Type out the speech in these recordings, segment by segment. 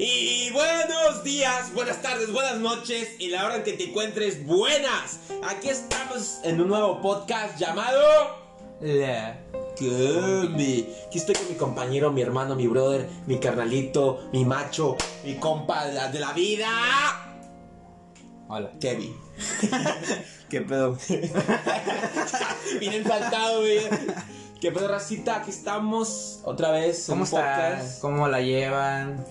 Y buenos días, buenas tardes, buenas noches y la hora en que te encuentres buenas. Aquí estamos en un nuevo podcast llamado La Combi. Aquí estoy con mi compañero, mi hermano, mi brother, mi carnalito, mi macho, mi compa de la, de la vida. Hola. Kevin. ¿Qué pedo? Bien saltado, güey. ¿Qué pedo, racita? Aquí estamos otra vez. en ¿Cómo un están? ¿Cómo la llevan?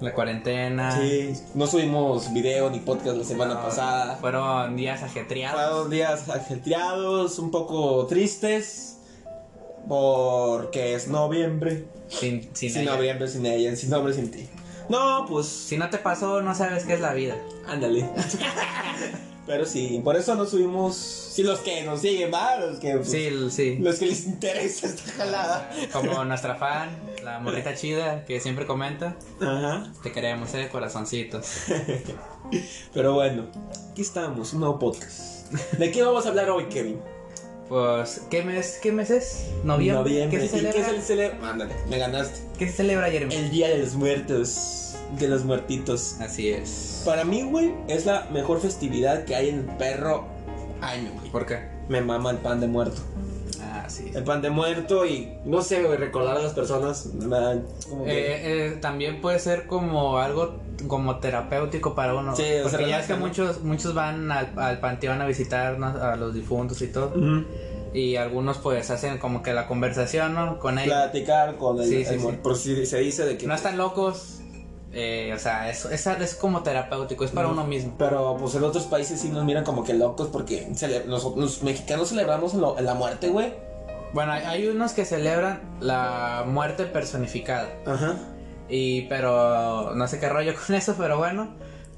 La cuarentena. Sí, no subimos video ni podcast la semana No, pasada. Fueron días ajetreados. Fueron días ajetreados, un poco tristes. Porque es noviembre. Sin, sin Sin, ella. noviembre sin ella, sin nombre sin ti. No, pues Si no te pasó, no sabes qué es la vida. ándale. Pero sí, por eso no subimos. Sí, los que nos siguen, ¿va? Los que, pues, Sí, sí. los que les interesa esta jalada. Como nuestra fan, la morrita chida, que siempre comenta. Ajá. Te queremos, eh, corazoncitos. Pero bueno, aquí estamos, un nuevo podcast. ¿De qué vamos a hablar hoy, Kevin? Pues, ¿qué mes, qué mes es? Noviembre. ¿Qué se ¿Y celebra? ¿Qué se celebra? Ándale, me ganaste. ¿Qué se celebra, Jeremy? El Día de los Muertos. De los Muertitos. Así es. Para mí, güey, es la mejor festividad que hay en el perro año, güey. ¿Por qué? Me mama el pan de muerto. Ah, sí. El pan de muerto y, no sé, güey, recordar a las personas. como que- Eh, eh, también puede ser como algo como terapéutico para uno. Sí, o sea, porque ya es relaja, que ¿no? muchos muchos van al, al panteón a visitar ¿no? a los difuntos y todo. Y algunos pues hacen como que la conversación, ¿no? Con ellos. Platicar con el, Sí, el sí, sí. Por si se dice de que. No están locos. Eh, o sea, es, es, es como terapéutico, es para uno mismo. Pero pues en otros países sí nos miran como que locos porque los, los mexicanos celebramos lo- la muerte, güey. Bueno, hay, hay unos que celebran la muerte personificada. Ajá. Y pero no sé qué rollo con eso, pero bueno,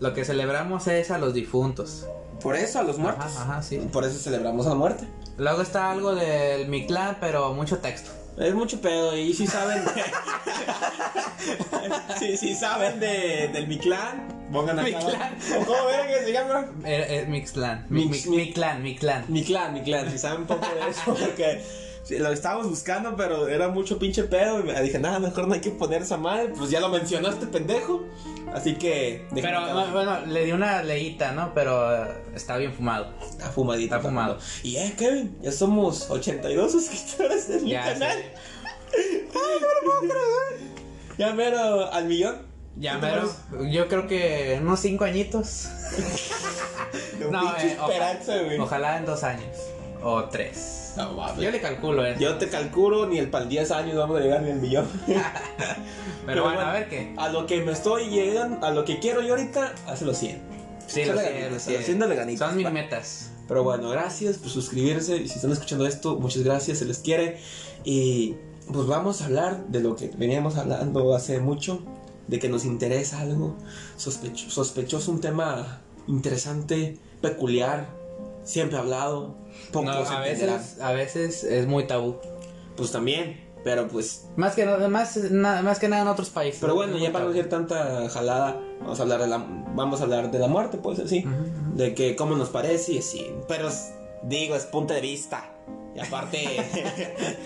lo que celebramos es a los difuntos. Por eso, a los muertos. Ajá, ajá, sí. Por eso celebramos a la muerte. Luego está algo del mi clan, pero mucho texto. Es mucho pedo y si saben de... si, si saben de, del mi clan, pongan acá. Mi clan. ¿O ¿Cómo ven que se llama? Eh, eh, mi clan. Mi, Mix- mi- mi clan, mi clan. Mi clan, mi clan, si saben un poco de eso, porque lo estábamos buscando, pero era mucho pinche pedo. Y me dije, nada, mejor no hay que poner esa madre. Pues ya lo mencionó este pendejo. Así que. Pero bueno, le di una leíta, ¿no? Pero eh, está bien fumado. Está fumadito. Está fumado. Y eh, Kevin, ya somos 82 suscriptores en mi Ya, canal. sí. Ay, no lo puedo creer. Ya mero al millón. Ya ¿Qué te mero. Yo creo que unos cinco añitos. De un No, eh, oja- esperanza, güey. Ojalá en dos años. O tres. No, mames. Yo le calculo eso. Yo te calculo ni el pal 10 años vamos a llegar ni al millón. Pero bueno, a ver qué. A lo que me estoy llegando, a lo que quiero yo ahorita, hace los 100. Sí, Échale lo sé, ganitas, lo sé. haciéndole ganitas, Son mis metas. Pero bueno, gracias por suscribirse. Y si están escuchando esto, muchas gracias, se les quiere. Y pues vamos a hablar de lo que veníamos hablando hace mucho, de que nos interesa algo sospecho- sospechoso, un tema interesante, peculiar, siempre hablado. Poco No, a veces, a veces es muy tabú. Pues también, pero pues Más que, no- más, na- más que nada en otros países. Pero bueno, ya para no hacer tanta jalada, vamos a hablar de la, vamos a hablar de la muerte, pues así. De que cómo nos parece y así. Pero digo, es punto de vista. Y aparte,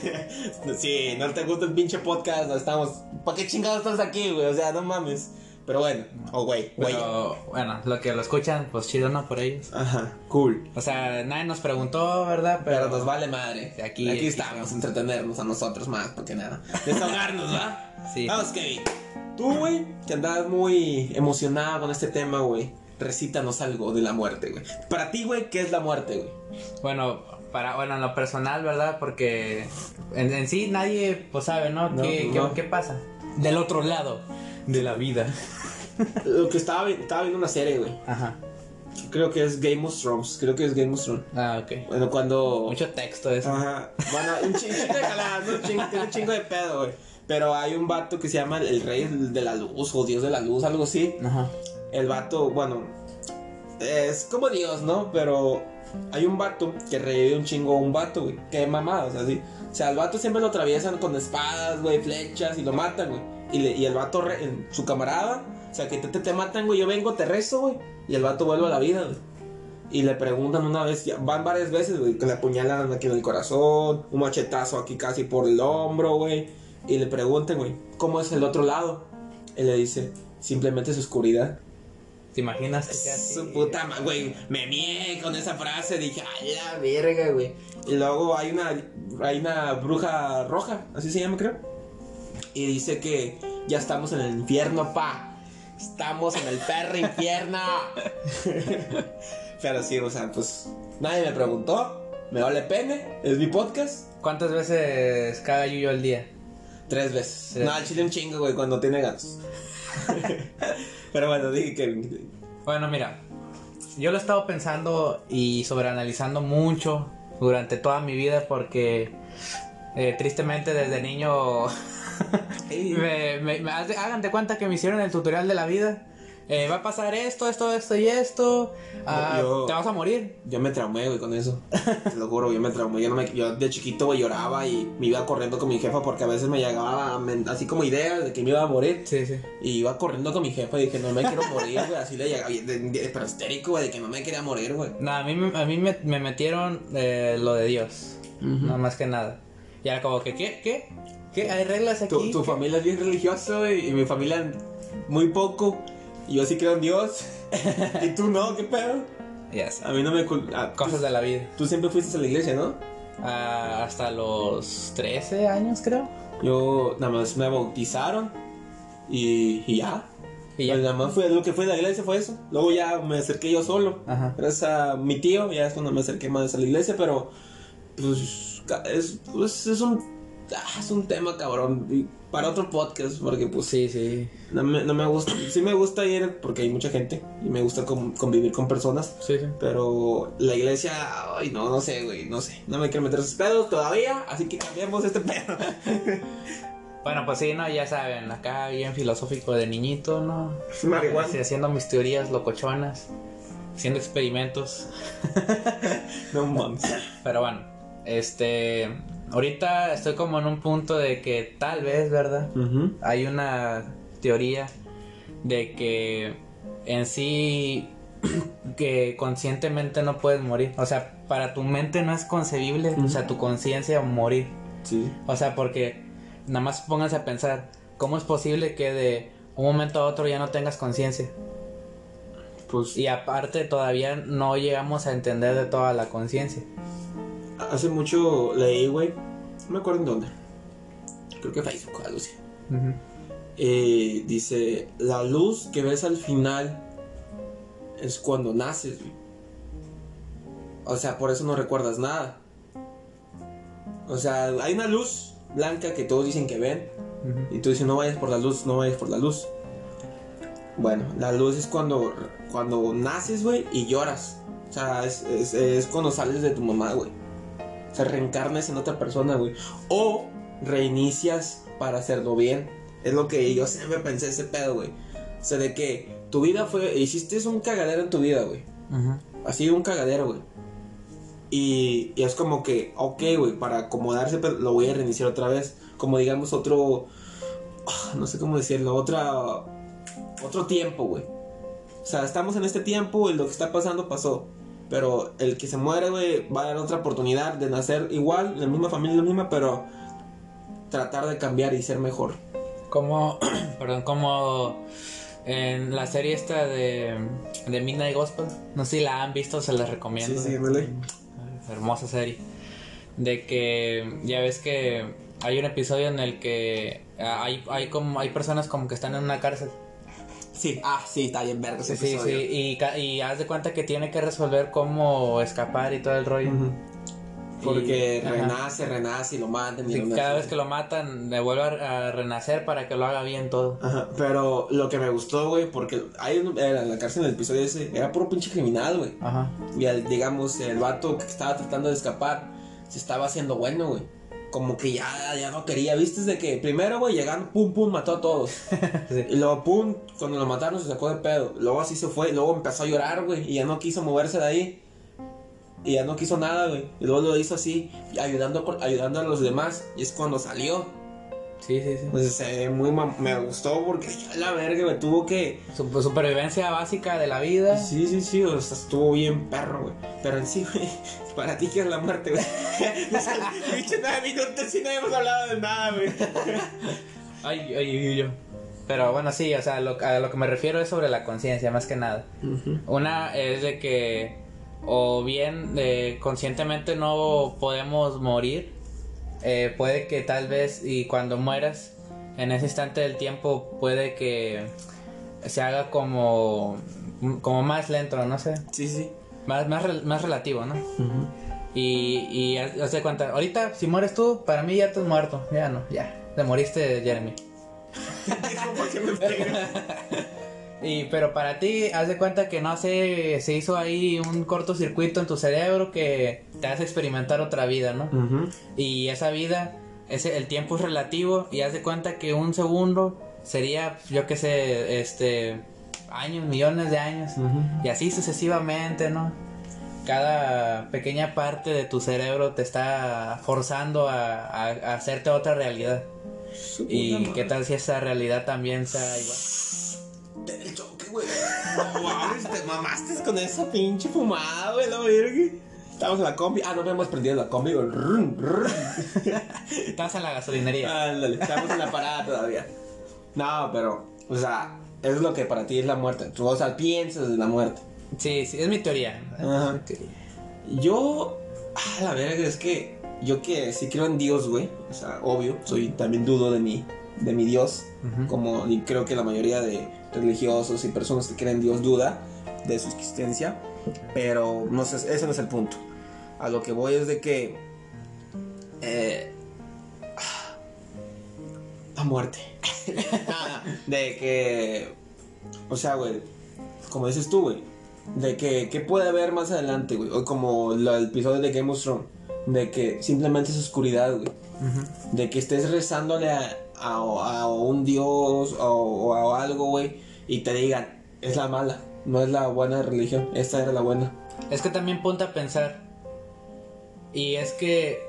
si no te gusta el pinche podcast, no estamos. ¿Para qué chingados estás aquí, güey? O sea, no mames. Pero bueno, oh, güey, güey. Pero bueno, lo que lo escuchan, pues chido, ¿no? Por ellos. Ajá, cool. O sea, nadie nos preguntó, ¿verdad? Pero nos vale madre. Sí, Aquí, aquí- aquí estamos, entretenernos a nosotros más, porque nada. Desahogarnos, ¿va? Sí. Vamos, Kevin. Tú, güey, que andabas muy emocionado con este tema, güey. Recítanos algo de la muerte, güey. Para ti, güey, ¿qué es la muerte, güey? Bueno, para, bueno, en lo personal, ¿verdad? Porque en, en sí nadie pues sabe, ¿no? No, ¿Qué, no. qué- qué pasa? Del otro lado de la vida. Lo que estaba, estaba viendo una serie, güey. Ajá. Creo que es Game of Thrones. Creo que es Game of Thrones. Ah, ok. Bueno, cuando. Mucho texto eso. Ajá. Bueno, un chingo de jaladas, ¿no? Un chingo, tiene un chingo de pedo, güey. Pero hay un vato que se llama el rey de la luz o dios de la luz, algo así. Ajá. El vato, bueno, es como Dios, ¿no? Pero hay un vato que revive un chingo a un vato, güey. Qué mamadas, así. O sea, al vato siempre lo atraviesan con espadas, güey, flechas y lo matan, güey. Y, le- y el vato, re- en- su camarada, o sea, que te, te, te matan, güey. Yo vengo, te rezo, güey. Y el vato vuelve a la vida, güey. Y le preguntan una vez, van varias veces, güey, que le apuñalan aquí en el corazón, un machetazo aquí casi por el hombro, güey. Y le preguntan, güey, ¿cómo es el otro lado? Él le dice, simplemente es oscuridad. ¿Te imaginas que sea así? Su puta madre, güey. Me mié con esa frase. Dije, ay, la verga, güey. Y luego hay una, hay una bruja roja, así se llama, creo. Y dice que ya estamos en el infierno, pa. Estamos en el perro infierno. Pero sí, o sea, pues nadie me preguntó. Me vale pene. Es mi podcast. ¿Cuántas veces caga Yuyo al día? Tres veces. Tres No, al chile un chingo, güey, cuando tiene ganas. Pero bueno, dije que. Bueno, mira, yo lo he estado pensando y sobreanalizando mucho durante toda mi vida porque eh, tristemente desde niño me, me- hagan de cuenta que me hicieron el tutorial de la vida. Eh, va a pasar esto, esto, esto y esto. Ah, Yo- Te vas a morir. Yo me traumé, güey, con eso. Te lo juro, yo me traumé. Yo, no me- yo de chiquito, güey, lloraba y me iba corriendo con mi jefa porque a veces me llegaba así como ideas de que me iba a morir. Sí, sí. Y iba corriendo con mi jefa y dije, no me quiero morir, güey. Así le llegaba, de- de- pero histérico, güey, de que no me quería morir, güey. No, a mí, a mí me, me metieron eh, lo de Dios. No más que nada. Y era como que, ¿qué? ¿Qué? ¿Qué? ¿Hay reglas aquí? Tu, tu familia es bien religiosa, güey, y mi familia muy poco. Y yo sí creo en Dios. y tú no, ¿qué pedo? Ya sé. A mí no me... cul- ah, Cosas tú, de la vida. tú siempre fuiste a la iglesia, ¿no? Ah, hasta los 13 años, creo. Yo nada más me bautizaron y, y ya. Y ya. Pues nada más fue lo que fue de la iglesia fue eso. Luego ya me acerqué yo solo. Ajá. Gracias a mi tío, ya es cuando me acerqué más a la iglesia, pero pues es, pues, es un ah, es un tema cabrón para otro podcast porque pues Sí, sí. no me, no me gusta, sí me gusta ir porque hay mucha gente y me gusta con- convivir con personas, Sí, sí. pero la iglesia, ay no, no sé, güey, no sé, no me quiero meter esos pedos todavía, así que cambiemos este pedo. Bueno, pues sí, no, ya saben, acá bien filosófico de niñito, ¿no? Marihuana. Haciendo mis teorías locochonas, haciendo experimentos. No mames. Pero bueno, este. Ahorita estoy como en un punto de que tal vez, ¿verdad? Hay una teoría de que en sí que conscientemente no puedes morir. O sea, para tu mente no es concebible, o sea, tu conciencia morir. Sí. O sea, porque nada más pónganse a pensar, ¿cómo es posible que de un momento a otro ya no tengas conciencia? Pues Y aparte todavía no llegamos a entender de toda la conciencia. Hace mucho leí, güey, no me acuerdo en dónde. Creo que Facebook, algo así. Eh, dice, la luz que ves al final es cuando naces, güey. O sea, por eso no recuerdas nada. O sea, hay una luz blanca que todos dicen que ven. Y tú dices, no vayas por la luz, no vayas por la luz. Bueno, la luz es cuando, cuando naces, güey, y lloras. O sea, es, es, es cuando sales de tu mamá, güey. O sea, reencarnas en otra persona, güey. O reinicias para hacerlo bien. Es lo que yo siempre pensé ese pedo, güey. O sea, de que tu vida fue. Hiciste un cagadero en tu vida, güey. Ujú. Así un cagadero, güey. Y, y es como que, ok, güey, para acomodarse, pero lo voy a reiniciar otra vez. Como digamos otro. ah, No sé cómo decirlo, otra. Otro tiempo, güey. O sea, estamos en este tiempo y lo que está pasando pasó. Pero el que se muere, güey, va a dar otra oportunidad de nacer igual, en la misma familia, la misma, pero tratar de cambiar y ser mejor. Como, perdón, como en la serie esta de, de Midnight Gospel, no sé si la han visto, se les recomiendo. Sí, sí, leí. Hermosa serie. De que ya ves que hay un episodio en el que hay, hay como hay personas como que están en una cárcel. Sí, ah, sí, está bien verga ese Sí, sí, episodio. y, ca- y haz de cuenta que tiene que resolver cómo escapar y todo el rollo. Porque Y- ajá. renace, renace y lo matan. y Sí, lo cada vez que lo matan, le vuelve a, a renacer para que lo haga bien todo. Ajá, pero lo que me gustó, güey, porque hay un, era en la cárcel en el episodio ese, era puro pinche criminal, güey. Ajá. Y al, digamos, el vato que estaba tratando de escapar, se estaba haciendo bueno, güey. Como que ya, ya no quería, ¿viste? De que primero, güey, llegando, pum, pum, mató a todos. Sí. Y luego, pum, cuando lo mataron se sacó de pedo. Luego así se fue, y luego empezó a llorar, güey, y ya no quiso moverse de ahí. Y ya no quiso nada, güey. Y luego lo hizo así, ayudando, ayudando a los demás. Y es cuando salió. Sí, sí, sí. Pues eh, muy mam- me gustó porque ya la verga, me tuvo que. Su- supervivencia básica de la vida. Sí, sí, sí, o sea, estuvo bien perro, güey. Pero en sí, güey, para ti que es la muerte, güey. O sea, Dicho nueve minutos y no hemos hablado de nada, güey. Ay, ay, ay, yo. Pero bueno, sí, o sea, lo, a lo que me refiero es sobre la conciencia, más que nada. Una es de que o bien eh, conscientemente no podemos morir, eh, puede que tal vez y cuando mueras, en ese instante del tiempo puede que se haga como, como más lento, no sé. Sí, sí. Más, más, más relativo, ¿no? Y, y haz de cuenta, ahorita si mueres tú, para mí ya estás muerto, ya no, ya, te moriste Jeremy. y pero para ti, haz de cuenta que no sé, se hizo ahí un cortocircuito en tu cerebro que te hace experimentar otra vida, ¿no? Y esa vida, ese, el tiempo es relativo y haz de cuenta que un segundo sería, yo qué sé, este, años, millones de años. Y así sucesivamente, ¿no? Cada pequeña parte de tu cerebro te está forzando a, a hacerte otra realidad. ¿Y qué tal si esa realidad también sea igual? El choque, güey. No mames, te mamaste con esa pinche fumada, güey, la verga. Estamos en la combi. Ah, no hemos prendido la combi, güey. Estás en la gasolinería. Ándale, estamos en la parada todavía. No, pero, o sea, es lo que para ti es la muerte. Tú, o sea, piensas de la muerte. Sí, sí, es mi teoría. Ajá. Yo, ah, la verga, es que yo que sí creo en Dios, güey. O sea, obvio, soy también dudo de mi, de mi Dios. Como y creo que la mayoría de religiosos y personas que creen en Dios duda de su existencia. Pero no sé, ese no es el punto. A lo que voy es de que. eh, la muerte. de que. O sea, güey. Como dices tú, güey. De que. ¿Qué puede haber más adelante, güey? O como la- el episodio de Game of Thrones. De que simplemente es oscuridad, güey. De que estés rezándole a, a- a un dios o, o a algo, güey, y te digan, es la mala, no es la buena religión, esta era la buena. Es que también ponte a pensar. Y es que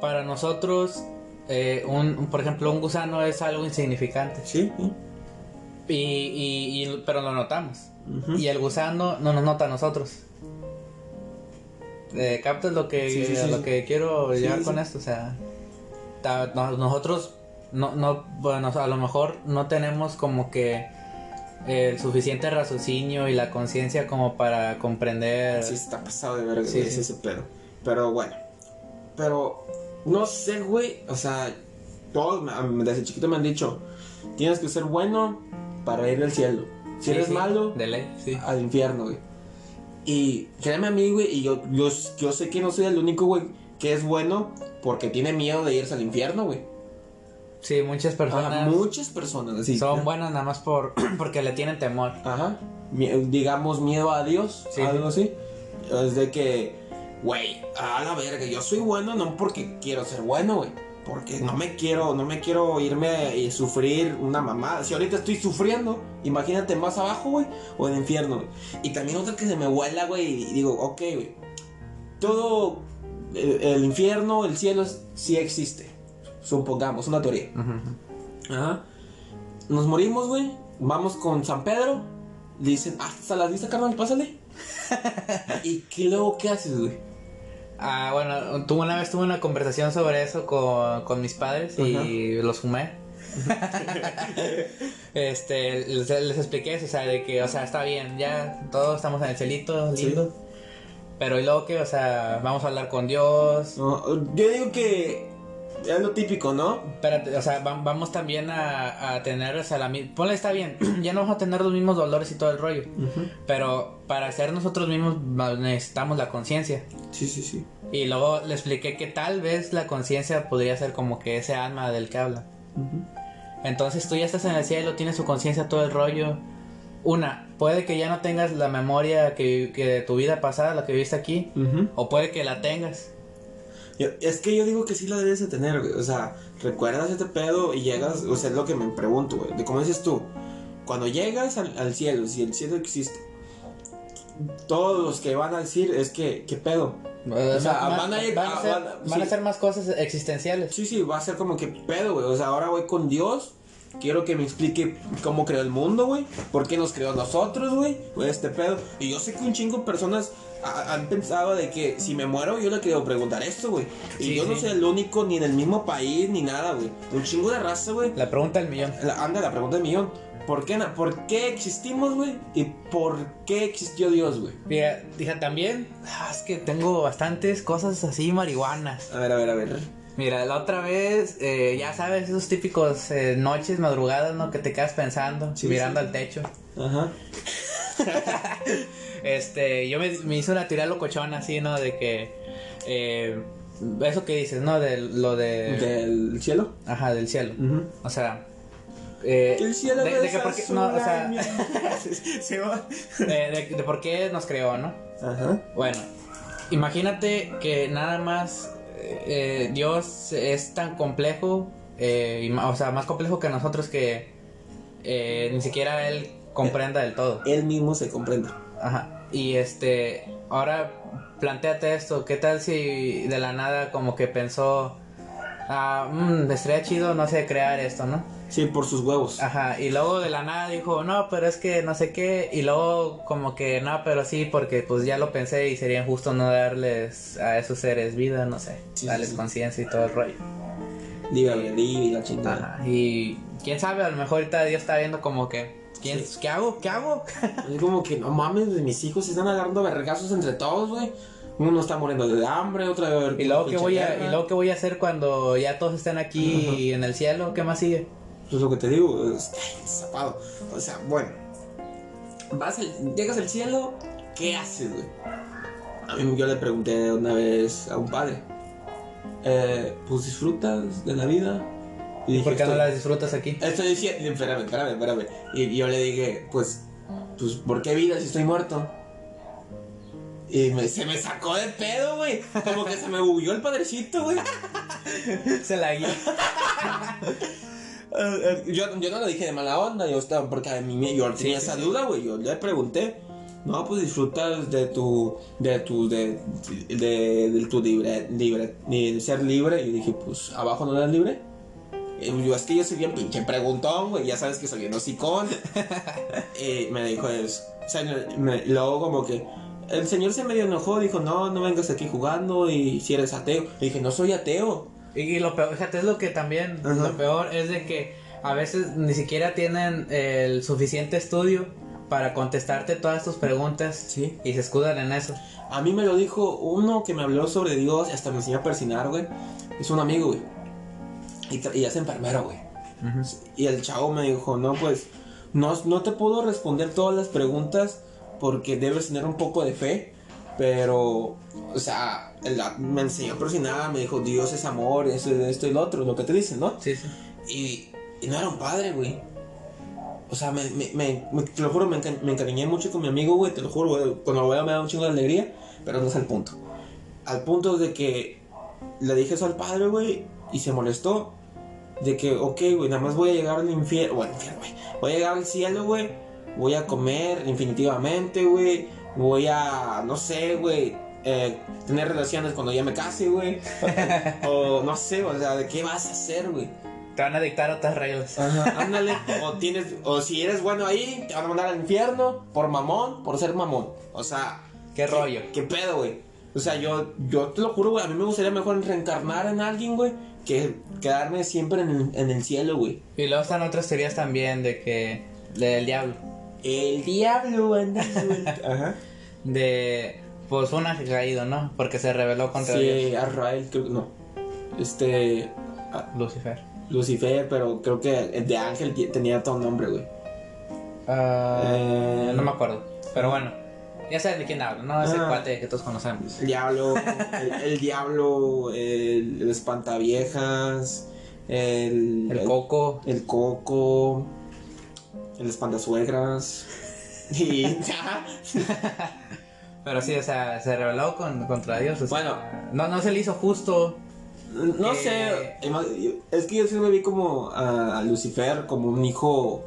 para nosotros, eh, un, un- por ejemplo, un gusano es algo insignificante. Sí, Y, y- y- pero lo notamos. Y el gusano no nos nota a nosotros. Eh, ¿Captas lo que, Sí, sí, a sí. lo que quiero sí. con esto? O sea, ta- no- nosotros, no, no, bueno, a lo mejor no tenemos como que el suficiente raciocinio y la conciencia como para comprender. Sí, está pasado de verga, Sí, sí. ese pedo. Pero bueno, pero no sé, güey, o sea, todos me- desde chiquito me han dicho, tienes que ser bueno para ir al cielo. Si Sí, eres malo, De ley, al infierno, güey. Y créeme a mí, güey, y yo, yo, yo sé que no soy el único, güey, que es bueno porque tiene miedo de irse al infierno, güey. Sí, muchas personas muchas personas, así. son buenas nada más por porque le tienen temor. Ajá. Digamos, miedo a Dios, Sí. algo así. Es de que, güey, a la verga, yo soy bueno no porque quiero ser bueno, güey. Porque no me quiero, no me quiero irme y sufrir una mamada. Si ahorita estoy sufriendo, imagínate más abajo, güey, o en el infierno, güey. Y también otra que se me vuela, güey, y digo, ok, güey. Todo el, el infierno, el cielo sí existe. Supongamos, una teoría. Ajá. Nos morimos, güey. Vamos con San Pedro. Dicen, hasta la vista, carnal, pásale. ¿Y qué luego qué haces, güey? Ah, bueno, tuve una vez tuve una conversación sobre eso con, con mis padres y los fumé. este, les, les expliqué eso, o sea, de que, o sea, está bien, ya todos estamos en el celito, Sí. lindo. Pero y luego que, o sea, vamos a hablar con Dios. No, yo digo que es lo típico, ¿no? Espérate, o sea, va- vamos también a, a tener, o sea, la mi- Ponle, está bien, ya no vamos a tener los mismos dolores y todo el rollo. Pero para ser nosotros mismos necesitamos la conciencia. Sí, sí, sí. Y luego le expliqué que tal vez la conciencia podría ser como que ese alma del que habla. Entonces tú ya estás en el cielo, tienes su conciencia, todo el rollo. Una, puede que ya no tengas la memoria que, que de tu vida pasada, la que viviste aquí, o puede que la tengas. Yo- es que yo digo que sí la debes de tener, güey. O sea, recuerdas este pedo y llegas, o sea, es lo que me pregunto, güey. De cómo dices tú, cuando llegas al, al cielo, si el cielo existe, todos los que van a decir es que, ¿qué pedo? O sea, Más- van a ir- van a ser, van a- ser más cosas existenciales. Sí, sí, va a ser como que pedo, güey. O sea, ahora voy con Dios quiero que me explique cómo creó el mundo, güey. ¿Por qué nos creó a nosotros, güey? Güey, este pedo. Y yo sé que un chingo de personas ha- han pensado de que si me muero yo le quiero preguntar esto, güey. Y Sí, yo no sí. soy el único ni en el mismo país ni nada, güey. Un chingo de raza, güey. La pregunta del millón. La- anda, la pregunta del millón. ¿Por qué, ¿Por qué existimos, güey? ¿Y por qué existió Dios, güey? Mira, dije también, ah, es que tengo bastantes cosas así marihuanas. A ver, a ver, a ver. Mira, la otra vez, eh, ya sabes, esos típicos eh, noches, madrugadas, ¿no? Que te quedas pensando, Sí, mirando sí. al techo. Ajá. Este, yo me, me hice una teoría locochona así, ¿no? De que, eh, eso que dices, ¿no? De lo de... ¿Del cielo? Ajá, del cielo. O sea... Eh, Que el cielo de, de que por qué, azul, no, o sea, de- de por qué nos creó, ¿no? Ajá. Bueno, imagínate que nada más eh, Dios es tan complejo, eh, y o sea, más complejo que nosotros que eh, ni siquiera Él comprenda del todo. Él mismo se comprende. Ajá. Y este, ahora planteate esto, ¿qué tal si de la nada como que pensó, ah, mmm, estaría chido, no sé, crear esto, ¿no? Sí, por sus huevos. Ajá, y luego de la nada dijo, no, pero es que no sé qué, y luego como que, no, pero sí, porque pues ya lo pensé y sería injusto no darles a esos seres vida, no sé, Sí, darles sí, conciencia y todo el rollo. Libre albedrío y la chingada. Ajá, y quién sabe, a lo mejor ahorita Dios está viendo como que, ¿quién, Sí. ¿qué hago? ¿Qué hago? Es como que no mames, mis hijos se están agarrando vergazos entre todos, güey. Uno está muriendo de hambre, otro de y luego voy a, y luego qué voy a hacer cuando ya todos estén aquí en el cielo, ¿qué más sigue? Pues lo que te digo, es ay, zapado. O sea, bueno. Vas al- llegas al cielo, ¿qué haces, güey? A mí yo le pregunté una vez a un padre. eh, pues disfrutas de la vida. Y ¿Y dije, por qué no "Estoy- las disfrutas aquí? Estoy diciendo, espérame, espérame, espérame. Y yo le dije, pues, pues, ¿por qué vida si estoy muerto? Y me- se me sacó de pedo, güey. Como que se me bugueó el padrecito, güey. Se la guía. Eh, eh, yo, yo no lo dije de mala onda, yo estaba, porque a mí yo tenía sí, esa sí. duda, güey. Yo le pregunté, no, pues disfrutas de tu, de tu, de, de, de tu libre, libre, de ser libre. Y dije, pues, ¿abajo no eres libre? Y yo, es que yo soy bien pinche preguntón, güey, ya sabes que soy bien hocicón. y me dijo eso. O sea, me- luego como que el señor se medio enojó, dijo, no, no vengas aquí jugando y si eres ateo. Le dije, no soy ateo. Y lo peor, fíjate, es lo que también, Ajá. lo peor es de que a veces ni siquiera tienen el suficiente estudio para contestarte todas tus preguntas Sí. y se escudan en eso. A mí me lo dijo uno que me habló sobre Dios y hasta me enseñó a persinar, güey. Es un amigo, güey. Y, y es enfermero, güey. Y el chavo me dijo, no, pues, no, no te puedo responder todas las preguntas porque debes tener un poco de fe. Pero, o sea, la- me enseñó a persinar, me dijo, Dios es amor, eso, esto y lo otro, lo que te dicen, ¿no? Sí, sí. Y, y no era un padre, güey. O sea, me, me, me- me- te lo juro, me, enca- me encariñé mucho con mi amigo, güey. Te lo juro, güey. Cuando lo veo me da un chingo de alegría. Pero no es al punto. Al punto de que le dije eso al padre, güey. Y se molestó. De que, ok, güey, nada más voy a llegar al infierno. Bueno, infierno, güey. Voy a llegar al cielo, güey. Voy a comer infinitivamente, güey. Voy a, no sé, güey. eh, tener relaciones cuando ya me case, güey. o no sé, o sea, ¿de qué vas a hacer, güey? Te van a dictar otras reglas. Ajá, ándale. O tienes, o si eres bueno ahí, te van a mandar al infierno por mamón, por ser mamón. O sea, ¿Qué rollo? ¿Qué pedo, güey? O sea, yo, yo te lo juro, güey, a mí me gustaría mejor reencarnar en alguien, güey, que quedarme siempre en el, en el cielo, güey. Y luego están otras teorías también de que, del diablo. El diablo anda suelto. Ajá. De, pues un ángel caído, ¿no? Porque se rebeló contra Dios. Sí, Arrael, creo que no. Este. a- Lucifer. Lucifer, pero creo que el de Ángel tenía todo nombre, güey. Ah, Eh. No me acuerdo. Pero bueno, ya sabes de quién hablo, ¿no? Ese Ah. cuate que todos conocemos. El diablo, el, el diablo, el, el espantaviejas, el, El coco. el coco, el espantasuegras. Y ya. Pero sí, o sea, se rebeló con, contra Dios. o sea, Bueno. no, no se le hizo justo. No Eh. sé, es que yo sí me vi como a, a Lucifer como un hijo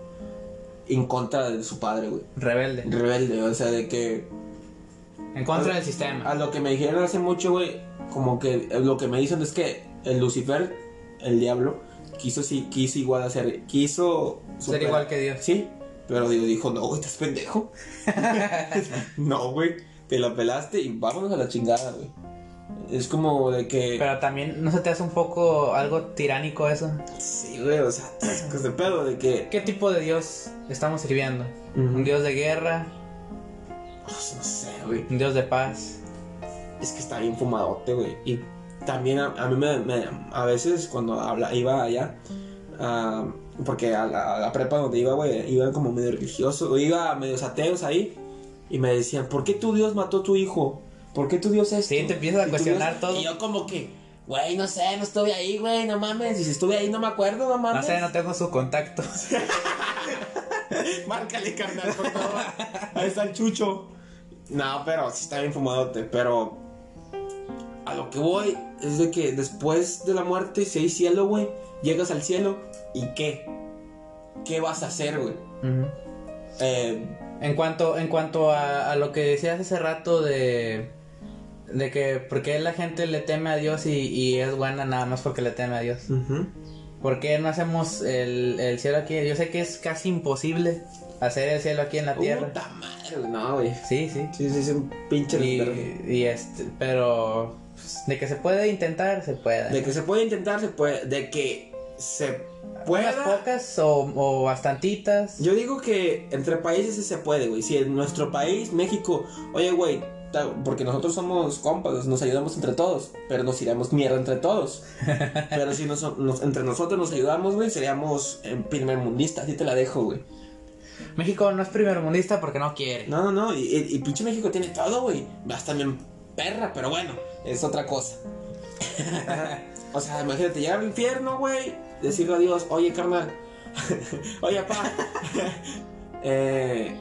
en contra de su padre, güey. Rebelde. Rebelde, o sea, de que En contra del sistema. A lo que me dijeron hace mucho, güey, como que lo que me dicen es que el Lucifer, el diablo, quiso, sí, quiso igual hacer, quiso... Ser igual que Dios. Sí, pero Dios dijo, no, güey, estás pendejo. no, güey, te lo pelaste y vámonos a la chingada, güey. Es como de que... Pero también, ¿no se te hace un poco algo tiránico eso? Sí, güey, o sea, es de pedo de que... ¿Qué tipo de Dios estamos sirviendo? ¿Un Dios de guerra? Pues, no sé, güey. ¿Un Dios de paz? Es que está bien fumadote, güey. Y también a, a mí me, me- A veces cuando habla, iba allá. ah, porque a la, a la prepa donde iba, güey, iban como medio religiosos. O iba medio ateos ahí. Y me decían, ¿por qué tu Dios mató a tu hijo? ¿Por qué tu Dios esto? Sí, te empiezas a ¿Y tu cuestionar Dios-?" todo. Y yo como que, güey, no sé, no estuve ahí, güey, no mames. Y si estuve ahí, no me acuerdo, no No mames. sé, no tengo su contacto. Márcale, carnal, por favor. Ahí está el chucho. No, pero sí está bien fumadote. Pero a lo que voy es de que después de la muerte, si hay cielo, güey, llegas al cielo y ¿qué? ¿Qué vas a hacer, güey? Eh, En cuanto, en cuanto a, a lo que decías hace rato de, de que por qué la gente le teme a Dios y, y es buena nada más porque le teme a Dios. ujú. ¿Por qué no hacemos el, el cielo aquí? Yo sé que es casi imposible hacer el cielo aquí en la tierra. Puta madre, no, güey. Sí, sí. Sí, sí, sí, un pinche y este, pero pues, de que se puede intentar, se puede. De que se puede intentar, se puede. De que se Unas pocas o, o bastantitas. Yo digo que entre países sí se puede, güey. Si en nuestro país, México, oye, güey, porque nosotros somos compas, nos ayudamos entre todos, pero nos iremos mierda entre todos. pero si nos- nos- entre nosotros nos ayudamos, güey, seríamos en primer mundista, así te la dejo, güey. México no es primermundista porque no quiere. No, no, no, y, y- y pinche México tiene todo, güey. Vas también perra, pero bueno, es otra cosa. o sea, imagínate, llegar al infierno, güey, decirle a Dios, oye, carnal, oye, papá, eh,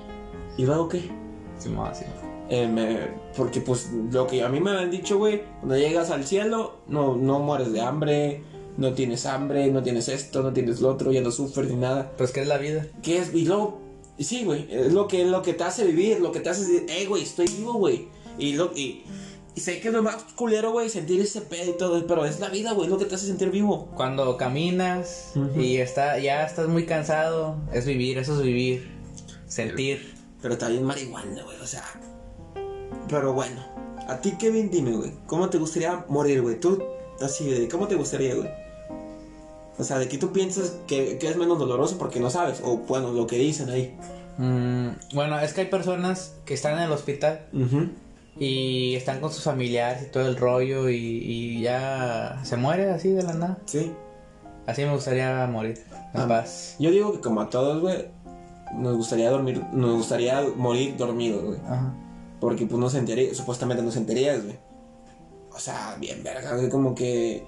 ¿y luego qué? Sí, ma, sí. Eh, me- porque pues lo que a mí me han dicho, güey, cuando llegas al cielo, no, no mueres de hambre, no tienes hambre, no tienes esto, no tienes lo otro, ya no sufres ni nada. Pues que es la vida. ¿Qué es? Y luego, sí, güey, es lo que, lo que te hace vivir, lo que te hace decir, eh, güey, estoy vivo, güey. Y, lo, y, y sé que es lo más culero, güey, sentir ese pedo y todo, pero es la vida, güey, lo que te hace sentir vivo. Cuando caminas y está, ya estás muy cansado, es vivir, eso es vivir. Sentir. Pero también marihuana, güey, o sea. Pero bueno, a ti, Kevin, dime, güey, ¿cómo te gustaría morir, güey? Tú, así, de ¿cómo te gustaría, güey? O sea, de que tú piensas que, que es menos doloroso porque no sabes, o bueno, lo que dicen ahí. Mm, bueno, es que hay personas que están en el hospital Ujú. Y están con sus familiares y todo el rollo y, y ya se muere así de la nada. Sí. Así me gustaría morir, en Ah. paz. Yo digo que como a todos, güey, nos gustaría dormir, nos gustaría morir dormidos, güey. Ajá. Porque pues no sentiría, supuestamente no sentirías, güey. O sea, bien verga, güey, como que...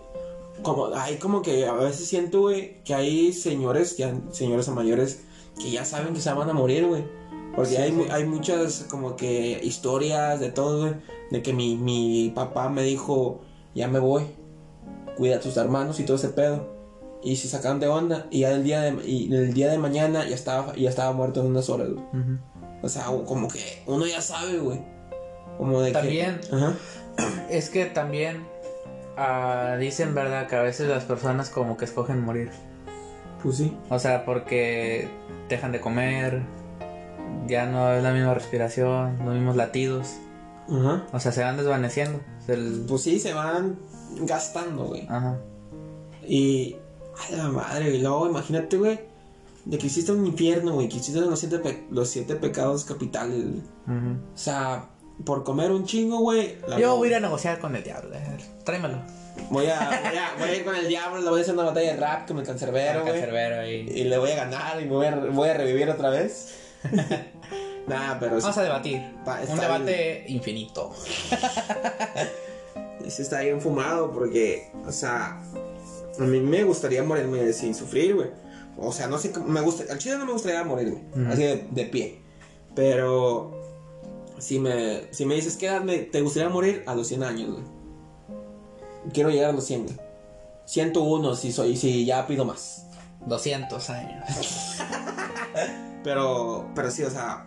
Como, hay como que a veces siento, güey, que hay señores, ya, señores o mayores, que ya saben que se van a morir, güey. Porque Sí, hay, sí. hay muchas como que historias de todo, güey. De que mi, mi papá me dijo, ya me voy, cuida a tus hermanos y todo ese pedo. Y se sacaron de onda. Y ya el día de, y el día de mañana ya estaba, ya estaba muerto en unas horas, güey. O sea, como que uno ya sabe, güey. Como de También. que. Ajá. Es que también ah, dicen, ¿verdad? Que a veces las personas como que escogen morir. Pues sí. O sea, porque dejan de comer, ya no es la misma respiración, los mismos latidos. Ajá. O sea, se van desvaneciendo. El- Pues sí, se van gastando, güey. Ajá. Y. A la madre, güey. Luego, imagínate, güey. De que existe un infierno, güey. Que existen los siete, pe- los siete pecados capitales, güey. O sea, por comer un chingo, güey. Yo voy a ir a negociar con el diablo. eh, Tráemelo. Voy a, voy, a, voy a ir con el diablo, le voy a hacer una batalla de rap con el cancerbero, güey. Ahí. Y le voy a ganar y me voy a, voy a revivir otra vez. nah, pero sí, Vamos a debatir. Pa- Un debate infinito. sí está bien fumado porque, o sea, a mí me gustaría morirme sin sufrir, güey. O sea, no sé, cómo- me gusta, al chile no me gustaría morirme, Ujú. así de, de pie. Pero, si me, si me dices, ¿qué edad me- te gustaría morir? A los 100 años, güey. Quiero llegar a los 100, güey. 101 si soy, si ya pido más. 200 años. Pero, pero sí, o sea,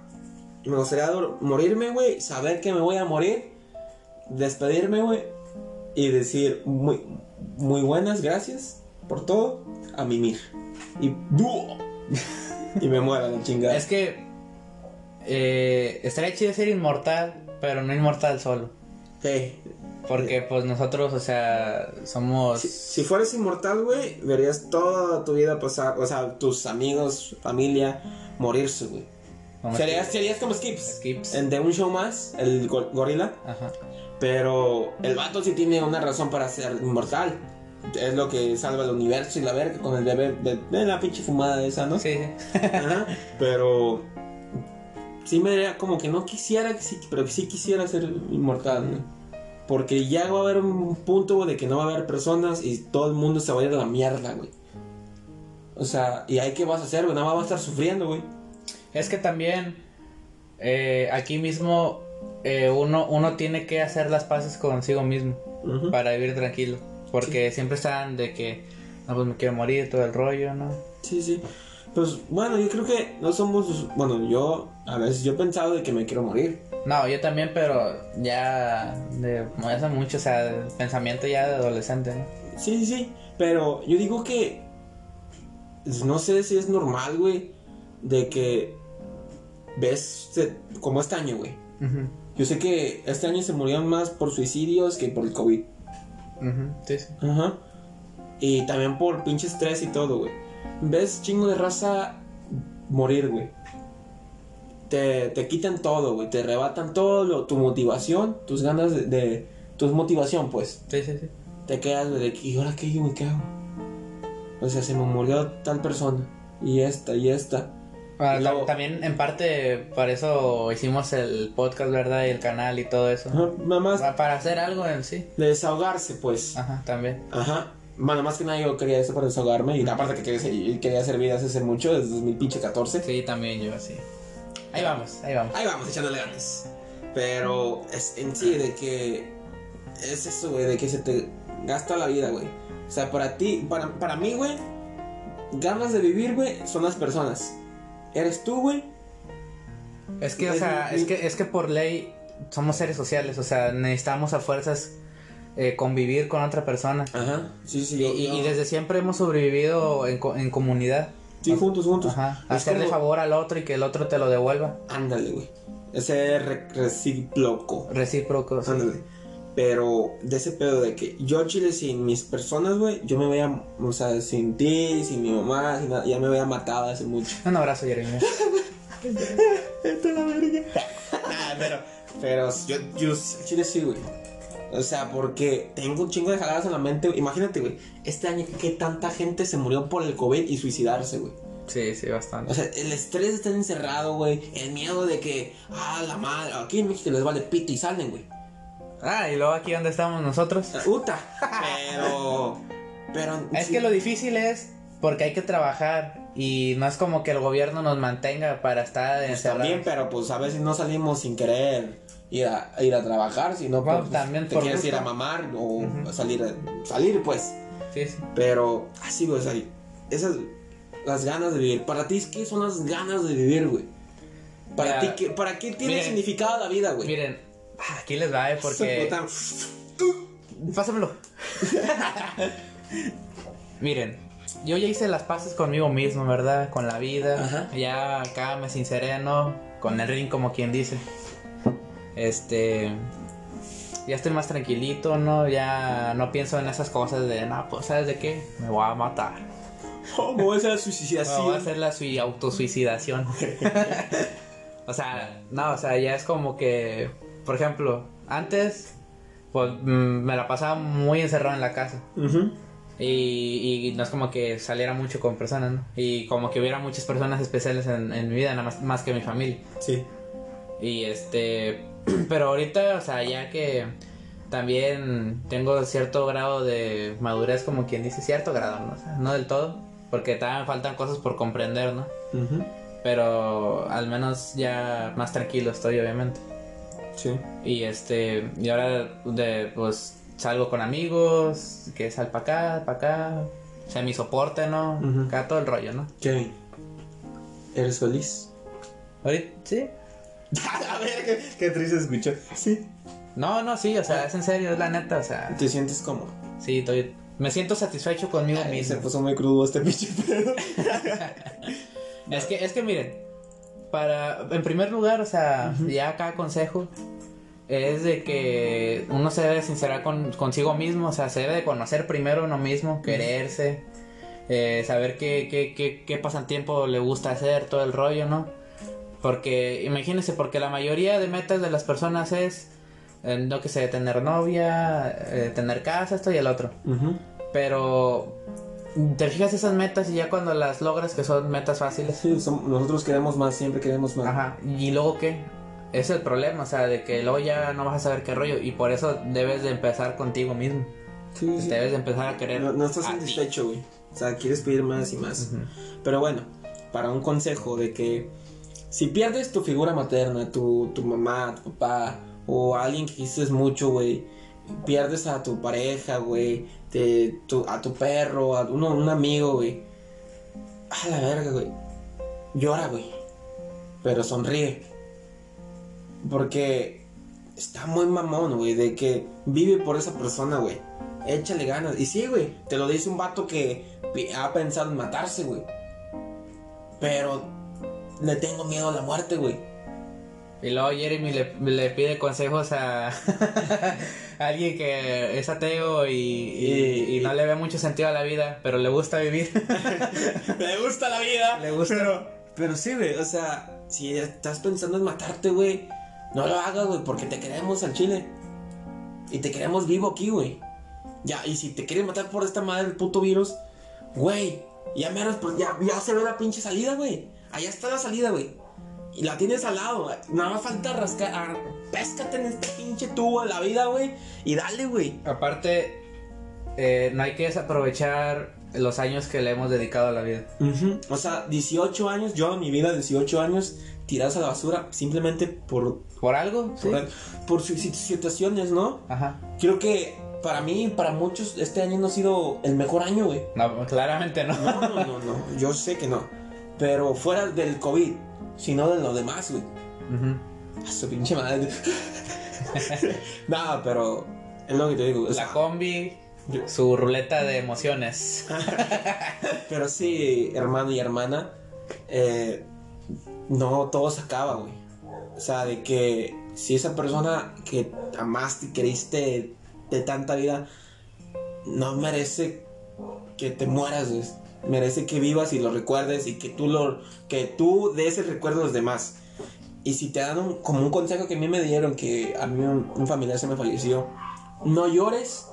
me gustaría morirme, güey, saber que me voy a morir, despedirme, güey, y decir muy, muy buenas, gracias, por todo, a mimir. Y y me muera la chingada. Es que eh, estaría chido ser inmortal, pero no inmortal solo. Sí. Porque pues nosotros, o sea, somos... Si, si fueras inmortal, güey, verías toda tu vida pasar, o sea, tus amigos, familia, morirse, güey. Serías, serías como Skips. Skips. En de un show más, el go- gorila. Ajá. Pero el vato sí tiene una razón para ser inmortal. Es lo que salva el universo y la verga con el bebé. De, la pinche fumada esa, ¿no? Sí. Ajá. Pero sí me como que no quisiera, pero sí quisiera ser inmortal, ¿no? Porque ya va a haber un punto güey, de que no va a haber personas y todo el mundo se va a ir a la mierda, güey. O sea, ¿y ahí qué vas a hacer, güey? Nada más vas a estar sufriendo, güey. Es que también eh, aquí mismo eh, uno, uno tiene que hacer las paces consigo mismo para vivir tranquilo. Porque siempre están de que, no, pues me quiero morir, todo el rollo, ¿no? Sí, sí. Pues bueno, yo creo que no somos. Bueno, yo a veces yo he pensado de que me quiero morir. No, yo también, pero ya de hace mucho, o sea, pensamiento ya de adolescente, ¿no? Sí, sí, sí. Pero yo digo que. No sé si es normal, güey. De que. Ves. Como este año, güey. Ujú, Yo sé que este año se murieron más por suicidios que por el COVID. ujú, sí, sí. Ajá. Y también por pinche estrés y todo, güey. Ves chingo de raza morir, güey. Te, te quitan todo, güey. Te arrebatan todo, lo- tu motivación, tus ganas de, de- Tu motivación, pues. Sí, sí, sí. Te quedas güey, de ¿y ahora qué, güey? ¿Qué hago? O sea, se me murió tal persona. Y esta, y esta. Ah, Y luego- También en parte para eso hicimos el podcast, ¿verdad? Y el canal y todo eso. Ajá, nada más Pa- Para hacer algo en sí. de desahogarse, pues. Ajá, también. Ajá. Bueno, más que nada yo quería eso para desahogarme. Y aparte que quería, quería hacer vida hace mucho, desde 2014. Sí, también yo, sí. Ahí vamos, ahí vamos. Ahí vamos, echándole ganas. Pero es en sí de que. Es eso, güey, de que se te gasta la vida, güey. O sea, para ti, para, para mí, güey, ganas de vivir, güey, son las personas. Eres tú, güey. Es que, o sea, mi- es que, es que por ley somos seres sociales, o sea, necesitamos a fuerzas eh, convivir con otra persona. Ajá. Sí, sí. Y, yo- y- yo- y desde siempre hemos sobrevivido en, en comunidad. Sí, juntos, juntos. Ajá. Hacerle como- favor al otro y que el otro te lo devuelva. Ándale, güey. Ese re- recíproco. Recíproco. sí. Ándale. Pero de ese pedo de que yo, Chile, sin mis personas, güey, yo me veía, o sea, sin ti, sin mi mamá, sin nada, ya me había matado hace mucho. Un abrazo, Jeremy. Esta es la verga. Nah, pero, pero yo, yo Chile sí, güey. O sea, porque tengo un chingo de jaladas en la mente. güey. Imagínate, güey, este año que tanta gente se murió por el COVID y suicidarse, güey. Sí, sí, bastante. O sea, el estrés de estar encerrado, güey. El miedo de que, ah, la madre, aquí en México les vale pito y salen, güey. Ah, y luego aquí donde estamos nosotros. Puta. Pero, pero. Es sí. que lo difícil es porque hay que trabajar y no es como que el gobierno nos mantenga para estar Pues encerrados. también, pero pues a veces no salimos sin querer ir a, ir a trabajar, sino Bueno, pues, también te quieres gusto. ir a mamar o salir, salir, pues. Sí, sí. Pero así, güey, o sea, esas, las ganas de vivir. Para ti, ¿qué son las ganas de vivir, güey? Para ti, ¿qué, ¿para qué tiene miren, significado la vida, güey? Miren, aquí les va, eh, porque... Pásamelo. Miren, yo ya hice las paces conmigo mismo, ¿verdad? Con la vida. Ajá. Ya acá me sinceré, ¿no? Con el ring, como quien dice. Este. Ya estoy más tranquilito, ¿no? Ya no pienso en esas cosas de, no, pues, ¿sabes de qué? Me voy a matar. ¿Cómo es la Me suicidación? voy a hacer la sui autosuicidación. o sea, no, o sea, ya es como que, por ejemplo, antes, pues mm, me la pasaba muy encerrado en la casa. Y, y no es como que saliera mucho con personas, ¿no? Y como que hubiera muchas personas especiales en, en mi vida, nada más, más que mi familia. Sí. Y este, pero ahorita, o sea, ya que también tengo cierto grado de madurez, como quien dice, cierto grado, ¿no? O sea, no del todo, porque todavía me faltan cosas por comprender, ¿no? Pero al menos ya más tranquilo estoy, obviamente. Sí. Y este, y ahora de, pues salgo con amigos, que sal para acá, para acá, o sea, mi soporte, ¿no? Ujú. Acá todo el rollo, ¿no? Kevin, ¿eres feliz? Ahorita, sí. A ver, qué, qué triste escuchó. Sí. No, no, sí, o sea, es en serio, es la neta, o sea, ¿Te sientes cómodo? sí, estoy Me siento satisfecho conmigo Ay, mismo. se puso muy crudo este pinche pedo. Es que, es que miren, para, en primer lugar, o sea, ya acá consejo es de que uno se debe sincerar con, consigo mismo, o sea, se debe de conocer primero uno mismo, quererse, eh, saber qué, qué, qué, qué pasatiempo le gusta hacer, todo el rollo, ¿no? Porque, imagínense, porque la mayoría de metas de las personas es, eh, no que sé, tener novia, eh, tener casa, esto y el otro. Ujú. Pero te fijas esas metas y ya cuando las logras que son metas fáciles. Sí, som- nosotros queremos más, siempre queremos más. Ajá. Y luego qué? Es el problema, o sea, de que luego ya no vas a saber qué rollo y por eso debes de empezar contigo mismo. Sí, sí. Debes de empezar a querer. No, no estás satisfecho, güey. O sea, quieres pedir más y más. Ujú. Pero bueno, para un consejo de que si pierdes tu figura materna, tu, tu mamá, tu papá, o alguien que quisiste mucho, güey, pierdes a tu pareja, güey, tu- a tu perro, a uno- un amigo, güey. A la verga, güey. Llora, güey. Pero sonríe. Porque está muy mamón, güey, de que vive por esa persona, güey. Échale ganas. Y sí, güey, te lo dice un vato que ha pensado en matarse, güey. Pero le tengo miedo a la muerte, güey. Y luego Jeremy le, le pide consejos a, a alguien que es ateo y, y- y no le ve mucho sentido a la vida, pero le gusta vivir. Le gusta la vida. Le gusta. Pero, pero sí, güey, o sea, si estás pensando en matarte, güey, no lo hagas, güey, porque te queremos al chile. Y te queremos vivo aquí, güey. Ya, y si te quieres matar por esta madre del puto virus, güey, ya menos, pues ya, ya se ve la pinche salida, güey. Allá está la salida, güey. Y la tienes al lado, güey. Nada más falta rascar, ah, péscate en este pinche tubo de la vida, güey. Y dale, güey. Aparte, eh, no hay que desaprovechar los años que le hemos dedicado a la vida. O sea, 18 años, yo en mi vida, 18 años, tirados a la basura simplemente por, ¿Por algo? Sí. por, por su- si- situaciones, ¿no? Ajá. Creo que para mí, para muchos, este año no ha sido el mejor año, güey. No, claramente no. No, no, no, no, yo sé que no. Pero fuera del COVID, sino de lo demás, güey. Ujú. A su pinche madre. Nada, pero es lo que te digo. o sea, La combi, su ruleta de emociones. Pero sí, hermano y hermana, eh, no todo se acaba, güey. O sea, de que si esa persona que amaste y queriste de tanta vida no merece que te mueras, güey. Merece que vivas y lo recuerdes y que tú lo que tú des el recuerdo a los demás. Y si te dan un- como un consejo que a mí me dieron que a mí un, un familiar se me falleció, no llores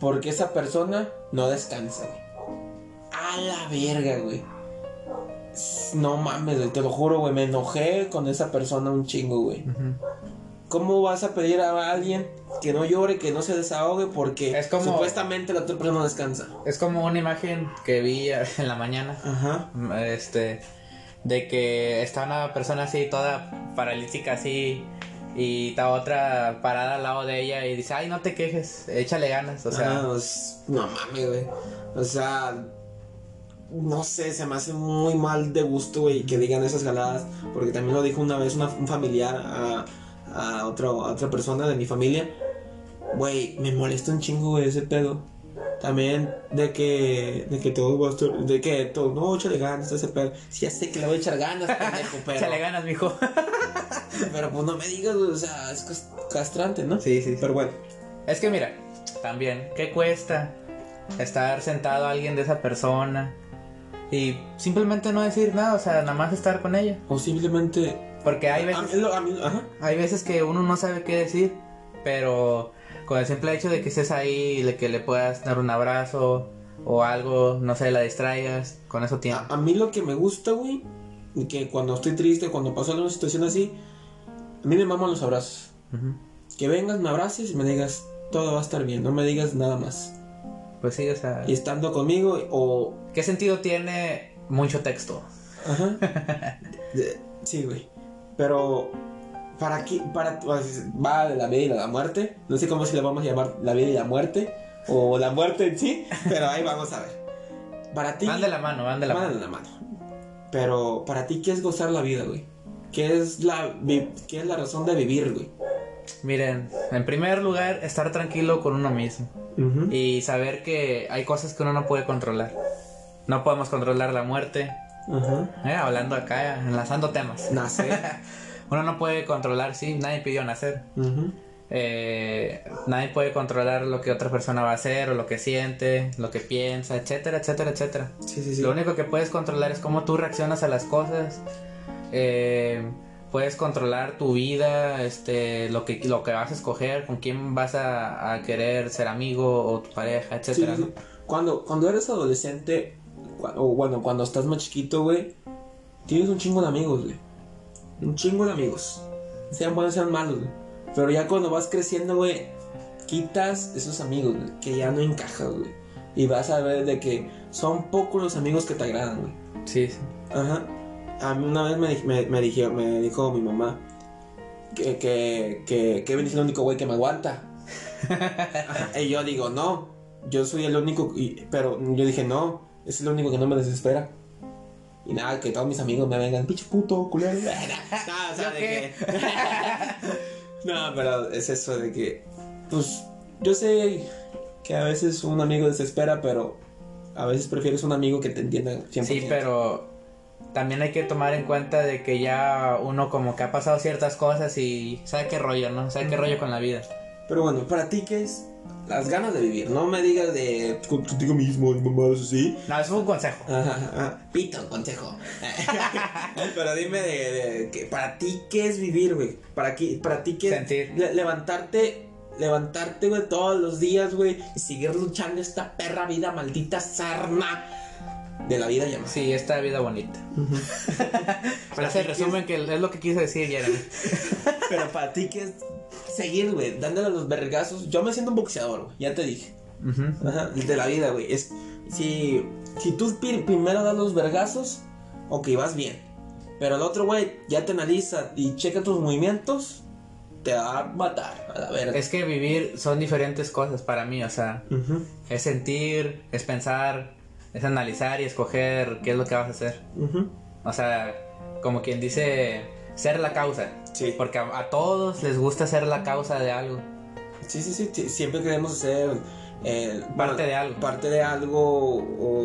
porque esa persona no descansa. A la verga, güey. No mames, te lo juro, güey. Me enojé con esa persona un chingo, güey. Ujú. ¿Cómo vas a pedir a alguien que no llore, que no se desahogue porque Es como- supuestamente la otra persona no descansa? Es como una imagen que vi en la mañana. Ajá. Este. De que está una persona así, toda paralítica así. Y está otra parada al lado de ella y dice, ay, no te quejes, échale ganas. O sea, Ah, pues, no mames, güey. O sea, no sé, se me hace muy mal de gusto, güey, que digan esas galadas. Porque también lo dijo una vez una- un familiar a, a, otro- a otra persona de mi familia. Güey, me molesta un chingo, ese pedo. También de que, de que todo va a estar, de que todo, no, échale ganas, ese pedo. Sí, ya sé que le voy a echar ganas, pendejo, pero, échale ganas, mijo. pero pues no me digas, o sea, es cas- castrante, ¿no? sí, sí. Pero bueno. Es que mira, también, ¿qué cuesta estar sentado a alguien de esa persona? Y simplemente no decir nada, o sea, nada más estar con ella. O simplemente... Porque hay veces, mí lo- a mí- ajá. hay veces que uno no sabe qué decir, pero con el simple hecho de que estés ahí, de que le puedas dar un abrazo o algo, no sé, la distraigas, con eso tiene. A, a mí lo que me gusta, güey, que cuando estoy triste, cuando paso alguna situación así, a mí me maman los abrazos. Ujú. Que vengas, me abraces y me digas, todo va a estar bien, no me digas nada más. Pues sí, o sea, Y estando conmigo, o... ¿qué sentido tiene mucho texto? Ajá. Sí, güey. Pero... ¿Para aquí Para, pues, va de la vida y la muerte. No sé cómo si le vamos a llamar la vida y la muerte. O la muerte en sí. Pero ahí vamos a ver. Para ti... Van de la mano, van de la Van mano. de la mano. Pero para ti, ¿qué es gozar la vida, güey? ¿Qué es la, qué es la razón de vivir, güey? Miren, en primer lugar, estar tranquilo con uno mismo. Ujú. y saber que hay cosas que uno no puede controlar. No podemos controlar la muerte. Ajá. Eh, hablando acá, enlazando temas. Nacer. Uno no puede controlar, sí, nadie pidió nacer. Ujú. Eh, nadie puede controlar lo que otra persona va a hacer o lo que siente, lo que piensa, etcétera, etcétera, etcétera. Sí, sí, sí. Lo único que puedes controlar es cómo tú reaccionas a las cosas. Eh, puedes controlar tu vida, este, lo que lo que vas a escoger, con quién vas a, a querer ser amigo o tu pareja, etcétera. sí. Cuando, cuando eres adolescente, o bueno, cuando estás más chiquito, güey, tienes un chingo de amigos, güey. Un chingo de amigos. Sean buenos, sean malos, güey. Pero ya cuando vas creciendo, güey, quitas esos amigos, güey, que ya no encajan, güey. Y vas a ver de que son pocos los amigos que te agradan, güey. Sí, sí. Ajá. A mí una vez me, me, me, dijo, me dijo mi mamá que, que, que Kevin es el único güey que me aguanta. Ajá, y yo digo, no, yo soy el único, y- pero yo dije, no, es el único que no me desespera. Y nada, que todos mis amigos me vengan, pinche puto, culero. no, o sea, ¿Yo de que... no, pero es eso de que, pues, yo sé que a veces un amigo desespera, pero a veces prefieres un amigo que te entienda 100%. Sí, pero también hay que tomar en cuenta de que ya uno como que ha pasado ciertas cosas y sabe qué rollo, ¿no? Sabe qué rollo con la vida. Pero bueno, para ti, ¿qué es las ganas de vivir? No me digas de contigo mismo, mamadas así. No, eso fue un consejo. Ajá, ajá. Pito, consejo. Pero dime de, de que para ti, ¿qué es vivir, güey? Para, qué- para ti, ¿qué es Sentir. le- levantarte, levantarte, güey, todos los días, güey, y seguir luchando esta perra vida, maldita sarna de la vida llamada. Sí, esta vida bonita. Para Ese ti, ¿qué resumen que es lo que quise decir, Jeremy. Pero para ti, ¿qué es seguir, güey? Dándole los vergazos. Yo me siento un boxeador, güey, ya te dije. Ajá, de la vida, güey. Es, si, si tú primero das los vergazos, ok, vas bien. Pero el otro, güey, ya te analiza y checa tus movimientos, te va a matar, a la verga. Es que vivir son diferentes cosas para mí, o sea, es sentir, es pensar, es analizar y escoger qué es lo que vas a hacer. ujú. O sea, como quien dice, ser la causa. Sí. Porque a, a todos les gusta ser la causa de algo. Sí, sí, sí, sí, Siempre queremos ser eh, Parte de algo. Parte de algo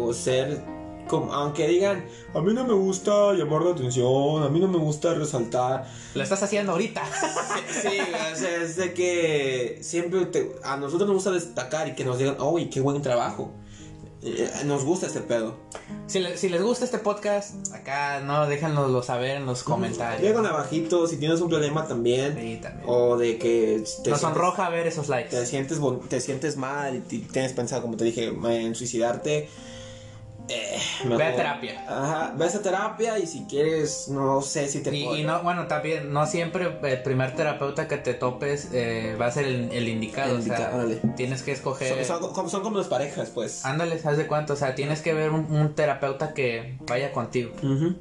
o ser. Como, aunque digan, a mí no me gusta llamar la atención, a mí no me gusta resaltar. Lo estás haciendo ahorita. Sí, o sea, es de que siempre te- a nosotros nos gusta destacar y que nos digan, uy, qué buen trabajo. Eh, nos gusta este pedo. si, le- si les gusta este podcast, acá no déjanoslo saber en los comentarios. Llegan abajito si tienes un problema también. Sí, también. O de que te, Nos sonroja ver esos likes. te, sientes, te sientes mal y ti- tienes pensado, como te dije, en suicidarte. Eh, Ve a terapia. Ajá, ve a esa terapia y si quieres, no sé si te Y, puedo- y no, bueno, también, no siempre el primer terapeuta que te topes eh, va a ser el, el indicado. El o sea, indicado, tienes que escoger. Son, son como, son como las parejas, pues. Ándale, ¿sabes de cuánto? O sea, tienes que ver un, un terapeuta que vaya contigo. Ujú.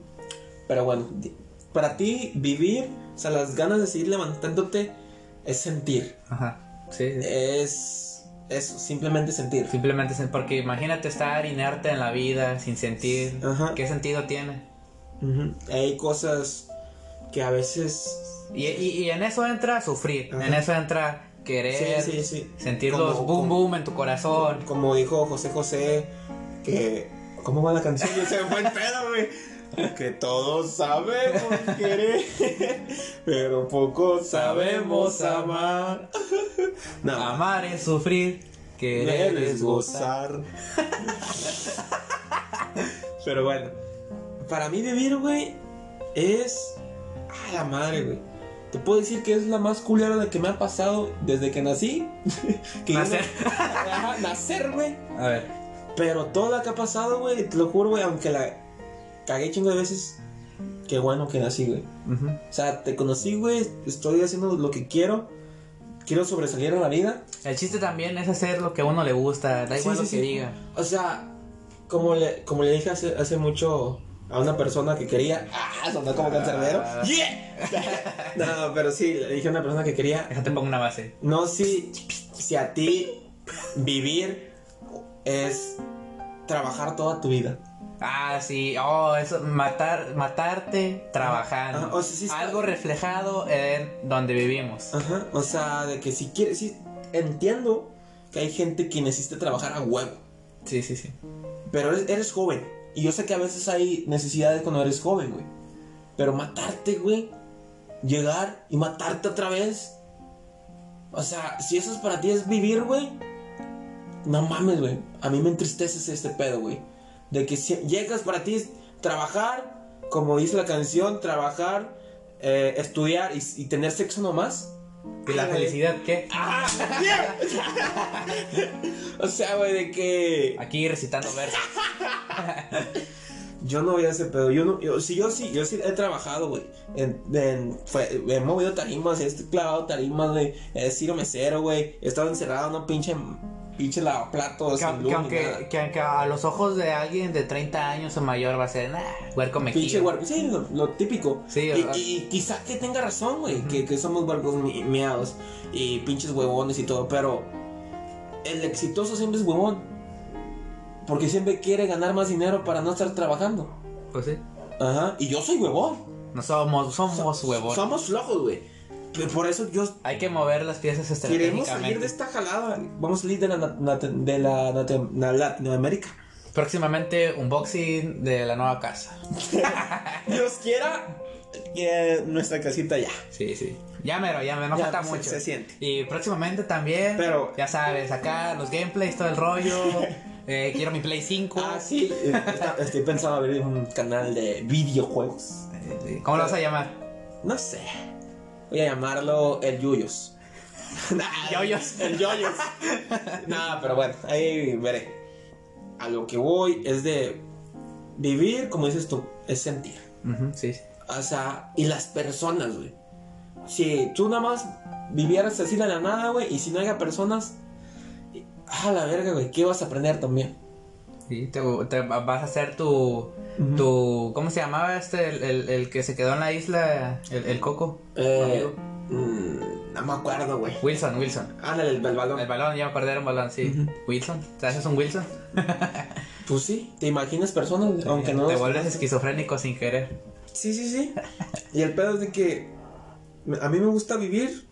Pero bueno, para ti vivir, o sea, las ganas de seguir levantándote es sentir. Ajá. Sí, sí. Es eso, simplemente sentir. Simplemente es porque imagínate estar inerte en la vida sin sentir. Ajá. ¿Qué sentido tiene? Ujú. Hay cosas que a veces... Y, y- y en eso entra sufrir. Ajá. En eso entra querer. Sí, sí, sí. Sentir Como- los boom como- boom en tu corazón. Como dijo José José, que... ¿Cómo va la canción? Se me fue el pedo, güey. Que todos sabemos querer, pero poco sabemos amar. No, Amar es sufrir. Querer es gozar. Pero bueno, para mí vivir, güey, es. A la madre, güey. Te puedo decir que es la más culera de que me ha pasado desde que nací. Que no- Nacer. Ajá, nacer, güey. A ver. Pero todo lo que ha pasado, güey, te lo juro, güey, aunque la cagué chingo de veces. Qué bueno que nací, güey. O sea, te conocí, güey, estoy haciendo lo que quiero. Quiero sobresalir en la vida. El chiste también es hacer lo que a uno le gusta. Da Sí, igual sí, lo que sí. diga. O sea, como le, como le dije hace, hace mucho a una persona que quería. ¡Ah! Sonó como cancerbero. Ah. ¡Yeah! no, pero sí, le dije a una persona que quería. Déjate pongo una base. No si, si a ti vivir es trabajar toda tu vida. Ah, sí. Oh, eso. Matar, matarte trabajando. Ajá, o sea, sí está- Algo reflejado en donde vivimos. Ajá. O sea, de que si quieres. Sí, entiendo que hay gente que necesita trabajar a huevo. Sí, sí, sí. Pero eres, eres joven. Y yo sé que a veces hay necesidades cuando eres joven, güey. Pero matarte, güey. Llegar y matarte otra vez. O sea, si eso es para ti es vivir, güey. No mames, güey. A mí me entristece este pedo, güey. De que si llegas para ti es trabajar, como dice la canción, trabajar, eh, estudiar y, y tener sexo nomás. ¿Y la felicidad qué? ¡Ah! o sea, güey, de que Aquí recitando versos. yo no voy a ese pedo. Yo no, yo, sí, yo sí, yo sí he trabajado, güey. En, en, fue- he movido tarimas, he clavado tarimas, güey. He sido mesero, güey. He estado encerrado en un pinche, pinche lavaplatos. Que, sin que ni aunque, nada. que aunque a los ojos de alguien de 30 años o mayor va a ser, nah, huerco me Pinche huerco, sí, lo, lo típico. Sí, y, y quizá que tenga razón, güey, que, que somos huercos mi- miados y pinches huevones y todo, pero el exitoso siempre es huevón. Porque siempre quiere ganar más dinero para no estar trabajando. Pues sí. Ajá, y yo soy huevón. No somos, somos huevones. Somos flojos, güey. Por eso yo Hay que mover las piezas queremos salir estratégicamente. de esta jalada. Vamos a salir de la, de la, na- Latinoamérica. Próximamente unboxing de la nueva casa. Dios quiera que nuestra casita ya. Sí, sí. Ya mero, ya mero, no Ya, falta se- mucho. se siente. Y próximamente también, Pero- ya sabes, acá los gameplays, todo el rollo. eh, quiero mi Play 5. Ah, sí. eh, está- estoy pensando abrir un canal de videojuegos. Eh, ¿Cómo lo vas a llamar? No sé. Voy a llamarlo el Yuyos. Nah, Yoyos. El Yoyos. no, pero bueno, ahí veré. A lo que voy es de vivir, como dices tú, es sentir. Sí, sí. O sea, y las personas, güey. Si tú nada más vivieras así de la nada, güey, y si no haya personas, a la verga, güey, ¿qué vas a aprender también? Sí, te, te vas a hacer tu, tu... ¿Cómo se llamaba este? El, el- el que se quedó en la isla, el, el coco. Eh, mm, no me acuerdo, güey. Wilson, Wilson. Ándale, el, el balón. El balón, ya me acordé, era un balón, sí. Wilson, ¿te haces un Wilson? Pues sí, te imaginas personas, aunque no. Te vuelves esquizofrénico sin querer. Sí, sí, sí. Y el pedo es de que a mí me gusta vivir,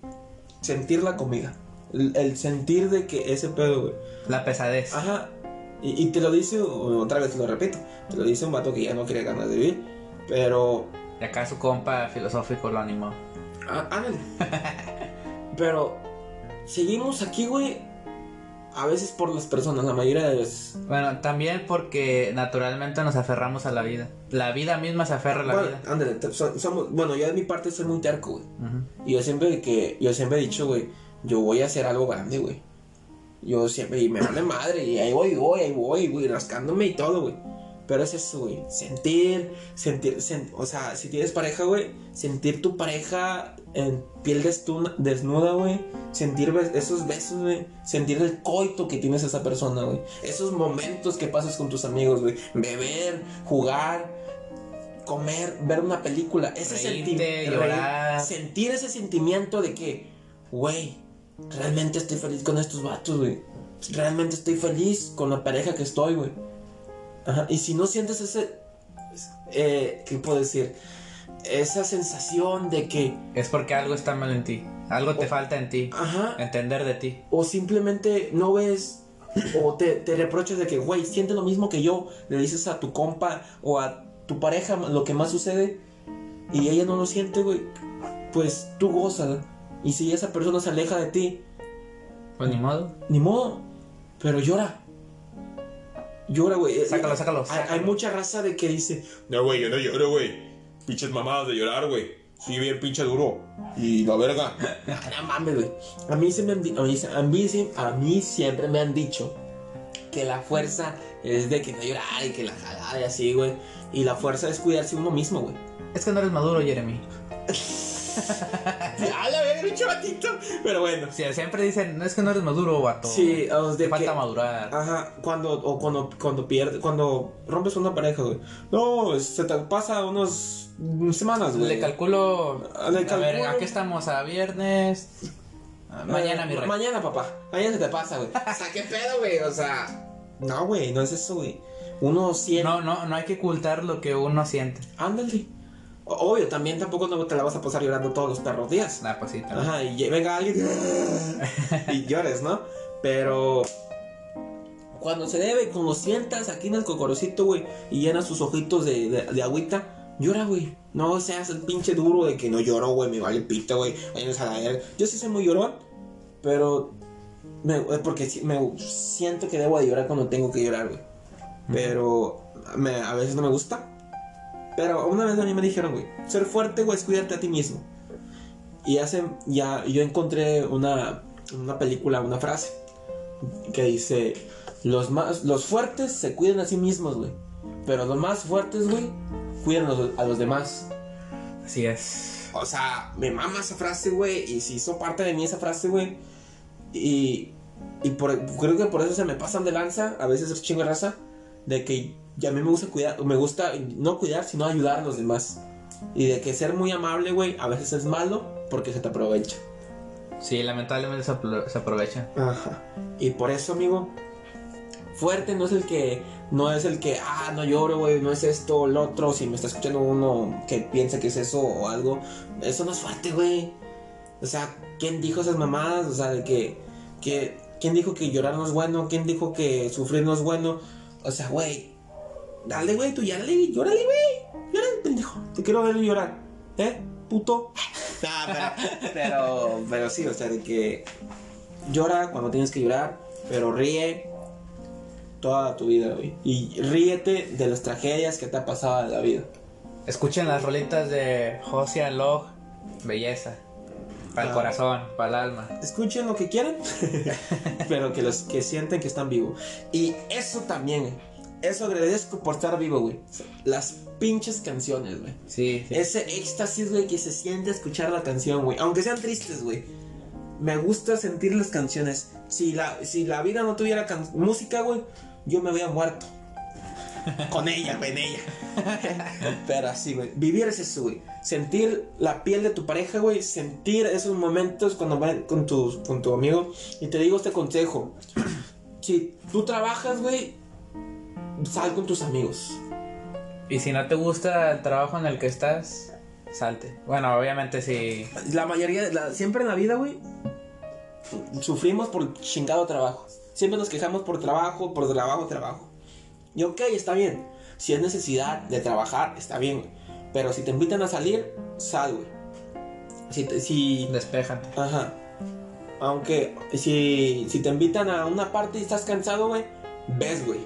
sentir la comida. El, el sentir de que ese pedo, güey. La pesadez. Ajá. Y, y te lo dice, otra vez lo repito, te lo dice un vato que ya no quiere ganas de vivir. Pero, Y acá su compa filosófico lo animó. á- ándale. pero, seguimos aquí, güey. A veces por las personas, la mayoría de veces. Bueno, también porque naturalmente nos aferramos a la vida. La vida misma se aferra a la Bueno, vida. ándale, te- so- somos, bueno, yo de mi parte soy muy terco, güey. Ujú. Y yo siempre que, yo siempre he dicho, güey, yo voy a hacer algo grande, güey. Yo siempre, y me vale madre, y ahí voy, voy, ahí voy, güey, rascándome y todo, güey. Pero es eso, güey, sentir, sentir, sen- o sea, si tienes pareja, güey, sentir tu pareja en piel destu- desnuda, güey. Sentir esos besos, güey. Sentir el coito que tienes a esa persona, güey. Esos momentos que pasas con tus amigos, güey. Beber, jugar, comer, ver una película. Ese Reírte, senti- llorar. sentir ese sentimiento de que, güey, realmente estoy feliz con estos vatos, güey. Realmente estoy feliz con la pareja que estoy, güey. Ajá. Y si no sientes ese, eh, ¿qué puedo decir? Esa sensación de que, Es porque algo está mal en ti. Algo te falta en ti. ajá, Entender de ti. o simplemente no ves o te, te reprochas de que, güey, siente lo mismo que yo, le dices a tu compa o a tu pareja lo que más sucede y ella no lo siente, güey, pues tú gozas. Y si esa persona se aleja de ti, Pues ni modo. ni modo, pero llora. Llora, güey. Sácalo, sácalo, Hay, mucha raza de que dice, No, güey, yo no lloro, güey. Pinches mamadas de llorar, güey. Sí, bien pinche duro. Y la verga. No mames, güey. A mí, se me han a, mí, a, mí, a siempre me han dicho que la fuerza es de que no llorar y que la jalada y así, güey. Y la fuerza es cuidarse uno mismo, güey. Es que no eres maduro, Jeremy. Ya la Pero bueno. Sí, siempre dicen, no es que no eres maduro, vato. Sí, de Te falta que- madurar. Ajá, cuando, o cuando, cuando pierdes, cuando rompes una pareja, güey. No, se te pasa unos semanas, güey. Le calculo. Ah, le A ver, aquí estamos a viernes. Ah, Mañana, Eh, mi rey. Mañana, papá. Mañana se te pasa, güey. O sea, qué pedo, güey. O sea. No, güey, no es eso, güey. Uno siente. No, no, no hay que ocultar lo que uno siente. Ándale. Obvio, también tampoco no te la vas a pasar llorando todos los perros días. Ah, pues sí, también. Ajá, y venga alguien y llores, ¿no? Pero cuando se debe, cuando sientas aquí en el cocorocito, güey, y llenas sus ojitos de, de, de agüita, llora, güey. No seas el pinche duro de que no lloro, güey, me vale pito, güey. A la. Yo sí soy muy llorón, pero me, porque me siento que debo de llorar cuando tengo que llorar, güey. Pero me- a veces no me gusta. Pero una vez a mí me dijeron, güey, ser fuerte, güey, es cuidarte a ti mismo. Y hace, ya, yo encontré una, una película, una frase que dice, los, más, los fuertes se cuidan a sí mismos, güey. Pero los más fuertes, güey, cuidan a los, a los demás. Así es. O sea, me mama esa frase, güey. Y si hizo parte de mí esa frase, güey. Y, y por- creo que por eso se me pasan de lanza. A veces es chingo de raza. De que ya a mí me gusta cuidar. Me gusta no cuidar, sino ayudar a los demás. Y de que ser muy amable, güey, a veces es malo porque se te aprovecha. Sí, lamentablemente se aprovecha. Ajá. Y por eso, amigo, fuerte no es el que, no es el que, ah, no lloro, güey, no es esto o lo otro. Si me está escuchando uno que piensa que es eso o algo, eso no es fuerte, güey. O sea, ¿quién dijo esas mamadas? O sea, de que, que, ¿quién dijo que llorar no es bueno? ¿Quién dijo que sufrir no es bueno? O sea, güey, dale, güey, tú llórale, llórale, güey. Llórale, pendejo. Te quiero ver llorar. ¿Eh? Puto. Nah, pero, pero, pero sí, o sea, de que llora cuando tienes que llorar, pero ríe toda tu vida, güey. Y ríete de las tragedias que te ha pasado en la vida. Escuchen las rolitas de Josian Log. Belleza. Para el Ah. corazón, para el alma. Escuchen lo que quieran, pero que los que sienten que están vivos. Y eso también, güey. Eso agradezco por estar vivo, güey. Las pinches canciones, güey. Sí, sí. Ese éxtasis, güey, que se siente escuchar la canción, güey. Aunque sean tristes, güey. Me gusta sentir las canciones. Si la, si la vida no tuviera música, güey, yo me había muerto. Con ella, güey, en ella. Pero así, güey. Vivir es eso, güey. Sentir la piel de tu pareja, güey. Sentir esos momentos cuando van con tu, con tu amigo. Y te digo este consejo. Si tú trabajas, güey, sal con tus amigos. Y si no te gusta el trabajo en el que estás, salte. Bueno, obviamente si... La mayoría, de la- siempre en la vida, güey, sufrimos por chingado trabajo. Siempre nos quejamos por trabajo, por trabajo, trabajo. Y ok, está bien. Si es necesidad de trabajar, está bien. güey. Pero si te invitan a salir, sal, güey. Si, te- si, Despéjate. Ajá. Aunque si, si te invitan a una parte y estás cansado, güey, ves, güey.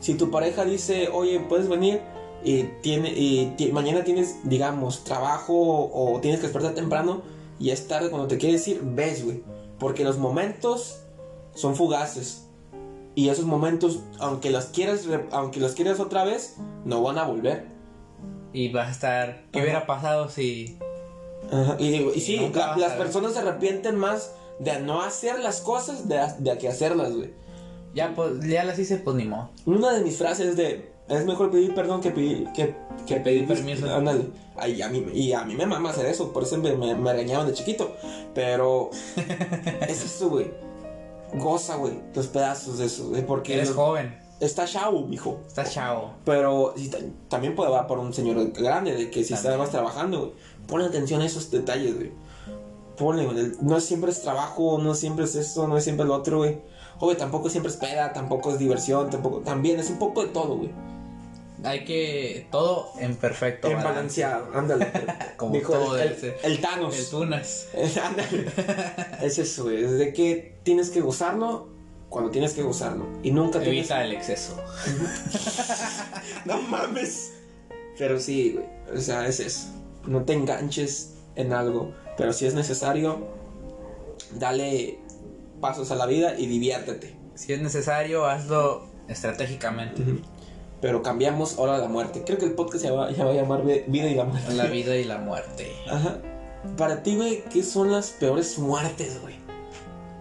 Si tu pareja dice, oye, puedes venir y, tiene, y mañana tienes, digamos, trabajo o tienes que despertar temprano y es tarde cuando te quieres ir, ves, güey. Porque los momentos son fugaces. Y esos momentos, aunque los quieras, aunque los quieras otra vez, no van a volver. Y vas a estar... ¿Qué Ajá. hubiera pasado si... Ajá, Y, y sí, la- las personas se arrepienten más de no hacer las cosas de, de que hacerlas, güey. Ya, pues, ya las hice, pues ni modo. Una de mis frases de es mejor pedir perdón que pedir que, Que pedir permiso. Ándale. Ay, a mí, y a mí me mama hacer eso, por eso me, me, me regañaban de chiquito. Pero es eso, güey. Goza, güey, los pedazos de eso, güey, porque Eres los- joven. está chavo, mijo. Estás chavo. Pero ta- también puede va por un señor grande, de que si También. estabas trabajando, güey, ponle atención a esos detalles, güey. Ponle, güey, no siempre es trabajo, no siempre es esto, no es siempre lo otro, güey. Joder, tampoco siempre es peda, tampoco es diversión, tampoco, también es un poco de todo, güey. Hay que... Todo en perfecto. En balance. balanceado, ándale. Como Dijo todo el, el, el Thanos. El tunas. Ándale. es eso, güey, es de que tienes que gozarlo cuando tienes que gozarlo. Y nunca tienes Evita el exceso. No mames. Pero sí, güey. O sea, es eso. No te enganches en algo. Pero si es necesario, dale pasos a la vida y diviértete. Si es necesario, hazlo estratégicamente. Pero cambiamos ahora la muerte. Creo que el podcast se va, ya va a llamar Vi- Vida y la Muerte. La vida y la muerte. Ajá. Para ti, güey, ¿qué son las peores muertes, güey?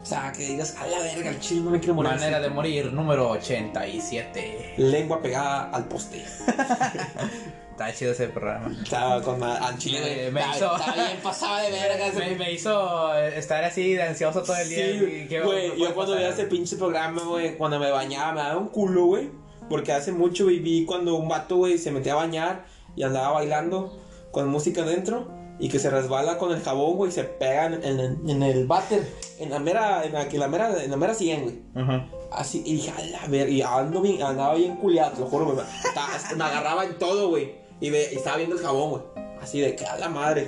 O sea, que digas, a la verga, el chile no me quiero morir. Manera así". de morir número 87. Lengua pegada al poste. Está chido ese programa. Estaba con al chile, Me- me hizo- estaba bien pasaba de verga. Me, me hizo estar así de ansioso todo el día. Sí, qué- güey, yo cuando veía ese pinche programa, güey, cuando me bañaba, me daba un culo, güey. Porque hace mucho viví cuando un vato, güey, se metía a bañar y andaba bailando con música adentro. y que se resbala con el jabón, güey, y se pega en, en- en el váter, en la mera, en la, en la mera, en la mera 100, güey. Ajá. Así, y dije, a la ver, y ando bien, andaba bien culiado, te lo juro, güey. Me agarraba en todo, güey. Y, ve- y estaba viendo el jabón, güey. Así de que a la madre.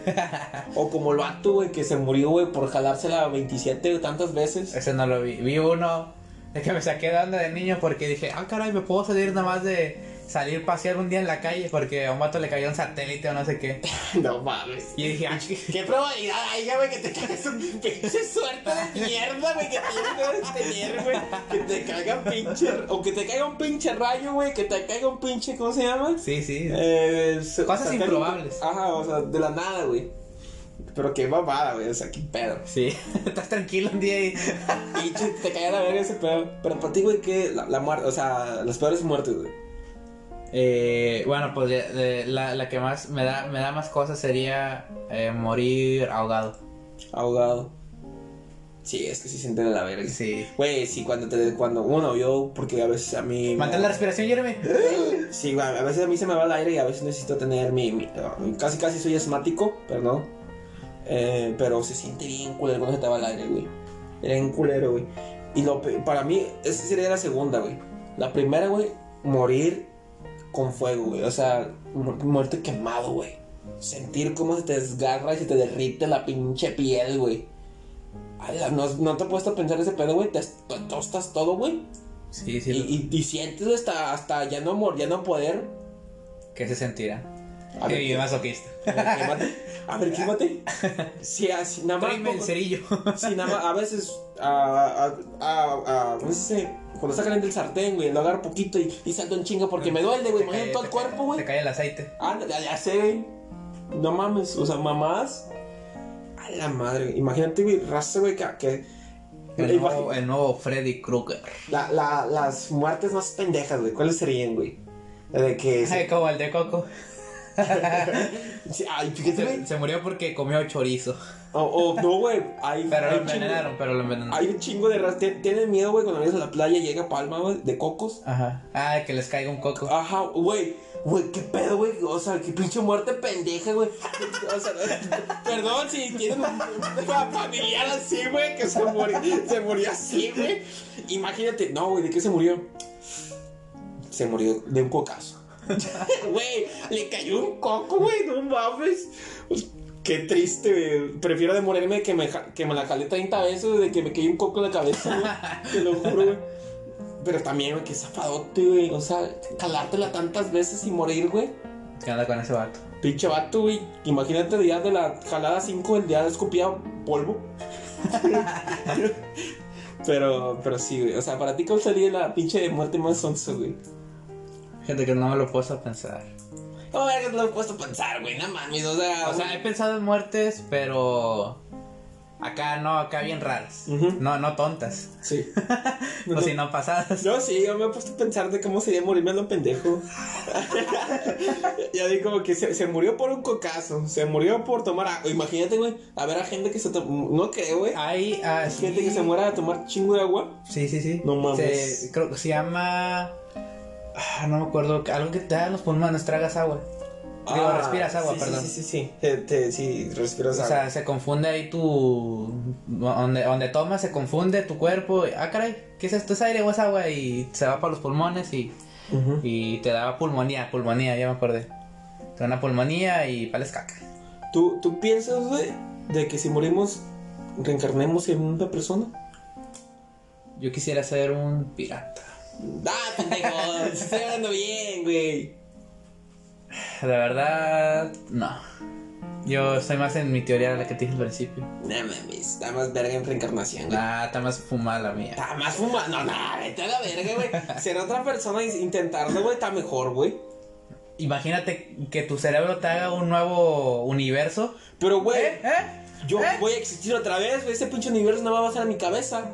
o como el vato, güey, que se murió, güey, por jalársela 27 tantas veces. Ese no lo vi. Vi uno de que me saqué de onda de niño porque dije, ah, caray, me puedo salir nada más de salir a pasear un día en la calle porque a un vato le cayó un satélite o no sé qué. no mames. Y dije, ah, qué- probabilidad hay, güey, que te caigas un pinche suerte de mierda, güey, que tienes que tener, güey. Que te caiga un pinche. O que te caiga un pinche rayo, güey. Que te caiga un pinche. ¿Cómo se llama? Sí, sí. Eh, Cosas satélite. improbables. Ajá, o sea, de la nada, güey. Pero qué babada, güey. O sea, qué pedo. Sí. Estás tranquilo un día y. Pinche, te caía la verga ese pedo. Pero para ti, güey, que la, la muerte, o sea, las peores muertes, güey. Eh, bueno, pues de- la, la que más me da, me da más cosas sería eh, morir ahogado. Ahogado. Sí, es que sí sienten la verga. Sí. Güey, sí, cuando te, cuando uno, yo, porque a veces a mí. Mantén la respiración, Jeremy. Sí, güey, a veces a mí se me va el aire y a veces necesito tener mi. mi- casi, casi soy asmático, pero no. Eh, pero se siente bien culero cuando se te va el aire, güey. Era bien culero, güey. Y lo, para mí, esa sería la segunda, güey. La primera, güey, morir con fuego, güey. O sea, mu- muerte quemado, güey. Sentir cómo se te desgarra y se te derrite la pinche piel, güey. ¿No, no te has puesto a pensar ese pedo, güey? Te, tostas todo, güey. Sí, Y, sí. y, y sientes hasta, hasta ya no mor, ya no poder. ¿Qué se sentirá? A ver, ¿qué- masoquista. a ver, quémate. A ver, quémate. Sí, así, nada más. Tráeme el cerillo. Sí, nada más. A veces, a, a, a, a- ¿cómo se dice? Cuando está caliente el sartén, güey, lo agarro poquito y, y salto en chinga porque me duele, güey. Cae- todo el cuerpo, güey. Te cae el aceite. Ándale, ya, sé, güey. No mames, o sea, mamás. A la madre, güey. Imagínate, güey, raza, güey, que. El nuevo, el nuevo Freddy Krueger. la, la, las muertes más pendejas, güey. ¿Cuáles serían, güey? De que. Ay, como el de Coco. Ay, fíjate, güey. Se, se murió porque comió chorizo. O, o no, güey. Hay, Pero hay lo un chingo- envenenaron, pero lo envenenaron. Hay un chingo de raza. Tien- Tienen miedo, güey, cuando vienes a la playa y llega palma, güey, de cocos. Ajá. Ah, que les caiga un coco. Ajá, güey. Güey, qué pedo, güey. O sea, qué pinche muerte pendeja, güey. O sea, perdón si tienen un, un familiar así, güey, que se murió, se murió así, güey. Imagínate, no, güey, ¿de qué se murió? Se murió de un cocazo. Güey, le cayó un coco, güey, no mames. Qué triste, güey. Prefiero de morirme que me, que me la jalé 30 veces de que me cayó un coco en la cabeza, güey. Te lo juro, güey. Pero también, güey, que zafadote, güey. O sea, calártela tantas veces y morir, güey. ¿Qué onda con ese vato? Pinche vato, güey. Imagínate día de la jalada 5, el día de escupía polvo. pero, pero sí, güey. O sea, para ti, ¿cuál sería la pinche muerte más sonsa, güey? Gente que no me lo a pensar. No, verga, no lo he puesto a pensar, güey. No mames, o sea. O sea, he pensado en muertes, pero. Acá no, acá bien raras. No, no tontas. Sí. O si no pasadas. No, sí, yo me he puesto a pensar de cómo sería morirme a lo pendejo. ya vi como que se, se murió por un cocazo, se murió por tomar agua. Imagínate, güey, a ver a gente que se toma. No creo, güey. Hay ah, sí. Gente que se muera de tomar chingo de agua. Sí, sí, sí. No mames. Se- creo que se llama. Ah, no me acuerdo. Algo que te da en los pulmones, tragas agua. Digo, respiras agua, Ah, sí, perdón. Sí, sí, sí, sí. Te- te- sí, respiras O agua. sea, se confunde ahí tu. Donde, donde tomas, se confunde tu cuerpo. Ah, caray, ¿qué es esto? ¿Es aire o es agua? Y se va para los pulmones y, y te da pulmonía. Pulmonía, ya me acordé. Te da una pulmonía y vales caca. ¿Tú, ¿Tú piensas, güey, de que si morimos, reencarnemos en una persona? Yo quisiera ser un pirata. Ah, pendejo, estoy hablando bien, güey. De verdad, no. Yo estoy más en mi teoría de la que te dije al principio. No mames, está más verga en reencarnación, güey. Ah, está más fumada la mía. Está más fumado. No, no, vete a la verga, güey. Ser otra persona y intentarlo, güey, está mejor, güey. Imagínate que tu cerebro te haga un nuevo universo. Pero, güey, ¿Eh? ¿Eh? yo ¿Eh? voy a existir otra vez, güey. Ese pinche universo no va a pasar a mi cabeza.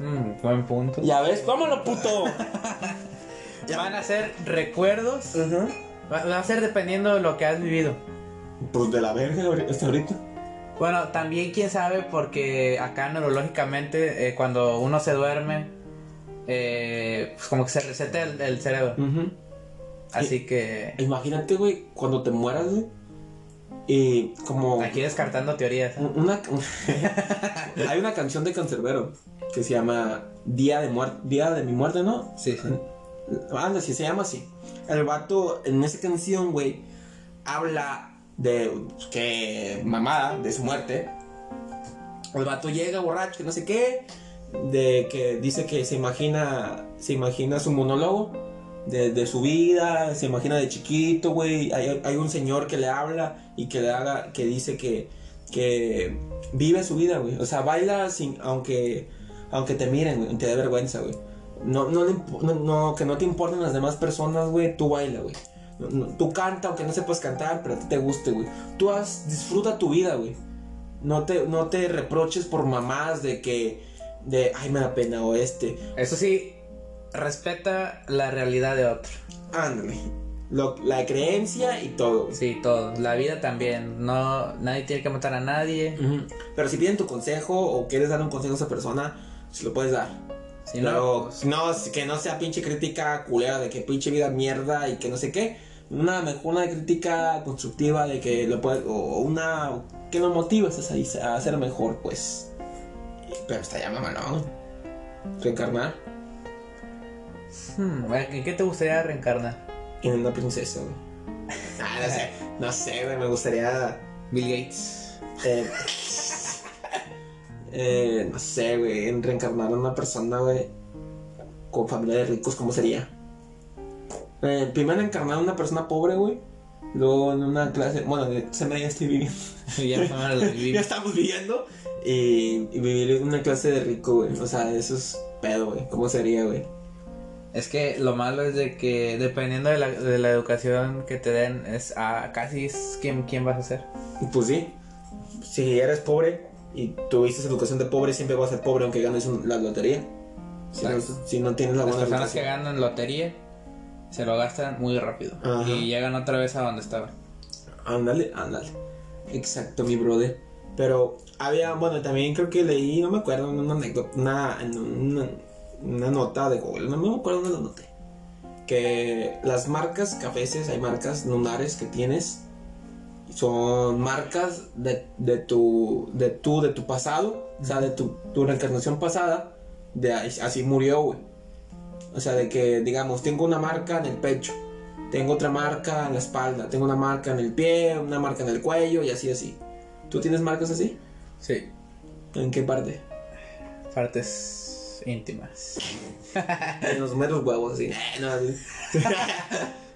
Mm, buen punto. Ya ves, vámonos, puto. Van a ser recuerdos. Ajá. Va, va a ser dependiendo de lo que has vivido. Pues de la verga hasta ahorita. Bueno, también quién sabe porque acá neurológicamente eh, cuando uno se duerme, eh, pues como que se reseta el, el cerebro. Así que... Imagínate, güey, cuando te mueras, güey. Y como... Aquí descartando teorías. ¿eh? Una, hay una canción de Cancerbero que se llama Día de muerte, Día de mi muerte, ¿no? Sí, sí. Anda, sí, se llama así. El vato en esa canción, güey, habla de que mamada, de su muerte. El vato llega borracho, que no sé qué, de que dice que se imagina, se imagina su monólogo de, de su vida, se imagina de chiquito, güey. Hay, hay un señor que le habla y que le haga, que dice que, que vive su vida, güey. O sea, baila sin, aunque, aunque te miren, güey, te dé vergüenza, güey. No, no, no, no, que no te importen las demás personas, güey, tú baila, güey. No- no, tú canta, aunque no sepas cantar, pero a ti te guste, güey. Tú haz, disfruta tu vida, güey. No te, no te reproches por mamás de que, de, ay, me da pena o este. Eso sí, respeta la realidad de otro. Ándale. Lo- la creencia y todo, güey. Sí, todo. La vida también. No, nadie tiene que matar a nadie. Pero si piden tu consejo o quieres dar un consejo a esa persona, se lo puedes dar. Si no, Pero no, que no sea pinche crítica culera de que pinche vida mierda y que no sé qué. Una mejor una crítica constructiva de que lo puede, o una que lo motives a, a ser mejor, pues. Pero está ya mamalón. Reencarnar hmm, ¿en qué te gustaría reencarnar? en una princesa, güey. Ah, no sé, no sé, güey, me gustaría. Bill Gates. Eh, eh, no sé, güey, en reencarnar a una persona, güey, con familia de ricos, ¿cómo sería? Eh, primero encarnar a una persona pobre, güey. Luego en una clase, bueno, de clase media estoy viviendo. ya me ya estamos viviendo. Y, y vivir en una clase de rico, güey. O sea, eso es pedo, güey. ¿Cómo sería, güey? Es que lo malo es de que dependiendo de la, de la educación que te den, es a casi es quién, quién vas a ser. Pues sí. Si eres pobre y tuviste educación de pobre, siempre vas a ser pobre aunque ganes un- la lotería. Si no, si no tienes la Las buena personas que ganan lotería se lo gastan muy rápido Ajá. y llegan otra vez a donde estaban. Ándale, ándale. Exacto, mi brother. Pero había, bueno, también creo que leí, no me acuerdo, una anécdota, una, en una, una nota de Google, no me acuerdo dónde lo noté. Que las marcas que a veces hay marcas lunares que tienes son marcas de, de tu de tu de tu pasado, o sea, de tu, tu reencarnación pasada, de así murió, güey. O sea, de que digamos, tengo una marca en el pecho, tengo otra marca en la espalda, tengo una marca en el pie, una marca en el cuello y así así. ¿Tú tienes marcas así? Sí. ¿En qué parte? Partes íntimas. En los meros huevos, así. Eh, no,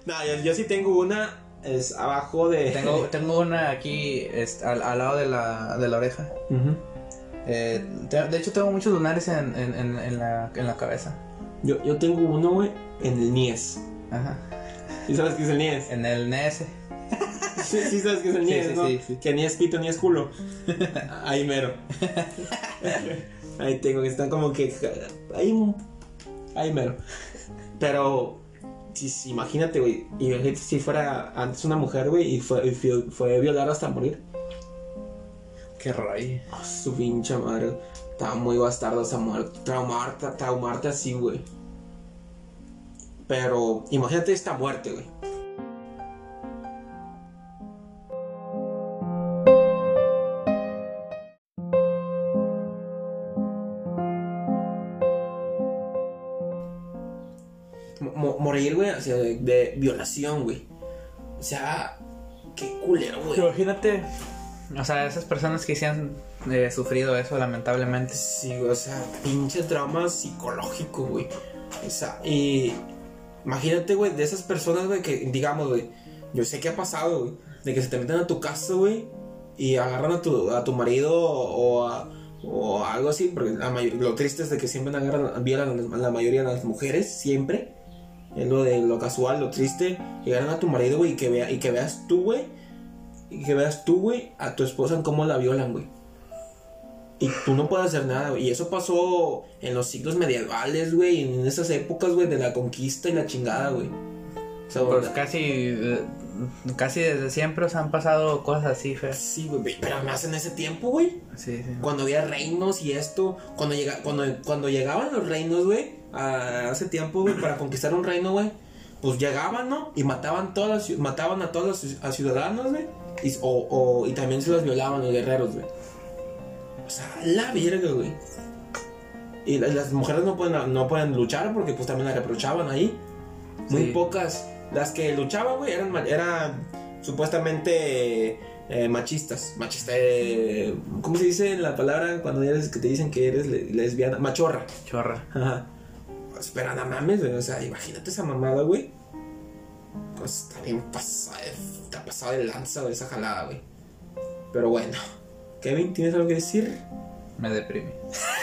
no yo, yo sí tengo una, es abajo de... Tengo, tengo una aquí es, al, al lado de la, de la oreja. Eh, te- de hecho tengo muchos lunares en, en, en, en la, en la cabeza. yo, yo tengo uno, güey, en el Nies. Ajá. ¿Sí sabes qué es el Nies? En el NS. Sí, sí sabes qué es el Sí, Nies, sí, ¿no? sí, sí. Que ni es pito ni es culo. Ahí mero. Ahí tengo que están como que... Ahí, ahí mero. Pero... Si, imagínate, güey. Imagínate si fuera antes una mujer, güey, y fue, y fue, fue violada hasta morir. Qué rollo. Ah, su pinche madre. Estaba muy bastardo esa muerte. Traumarte, traumarte así, güey. Pero imagínate esta muerte, güey. De, de violación, güey. O sea, qué culero, güey. Imagínate. O sea, esas personas que sí han eh, sufrido eso, lamentablemente. Sí, güey, o sea, pinche trauma psicológico, güey. O sea, y imagínate, güey, de esas personas, güey, que digamos, güey, yo sé que ha pasado, güey, de que se te meten a tu casa, güey, y agarran a tu, a tu marido o, a- o algo así, porque la mayor- lo triste es de que siempre agarran, violan a la mayoría de las mujeres, siempre. Es lo de lo casual, lo triste, agarran a tu marido, güey, y que, vea, y que veas tú, güey, y que veas tú, güey, a tu esposa en cómo la violan, güey. Y tú no puedes hacer nada, güey. Y eso pasó en los siglos medievales, güey. En esas épocas, güey, de la conquista y la chingada, güey. O sea, Pues casi, eh, casi desde siempre os han pasado cosas así, feas. Sí, güey. Pero más en ese tiempo, güey. Sí, sí. Cuando había reinos y esto. Cuando, llega, cuando, cuando llegaban los reinos, güey. A- Hace tiempo, güey, para conquistar un reino, güey. Pues llegaban, ¿no? Y mataban, todas las mataban a todos los a ciudadanos, güey. Y, o, o- y también se los violaban los guerreros, güey. O sea, la verga, güey. Y la- las mujeres no pueden, no pueden luchar porque pues también las reprochaban ahí. Muy Sí. pocas. Las que luchaban, güey, eran, eran supuestamente eh, machistas. Machista, eh, ¿cómo se dice la palabra cuando eres que te dicen que eres le- lesbiana? Machorra. Chorra. Ajá. Pues, pero no mames, güey. O sea, imagínate esa mamada, güey. Pues está bien pasada, está pasada de lanza, güey, esa jalada, güey. Pero bueno. Kevin, ¿tienes algo que decir? Me deprime.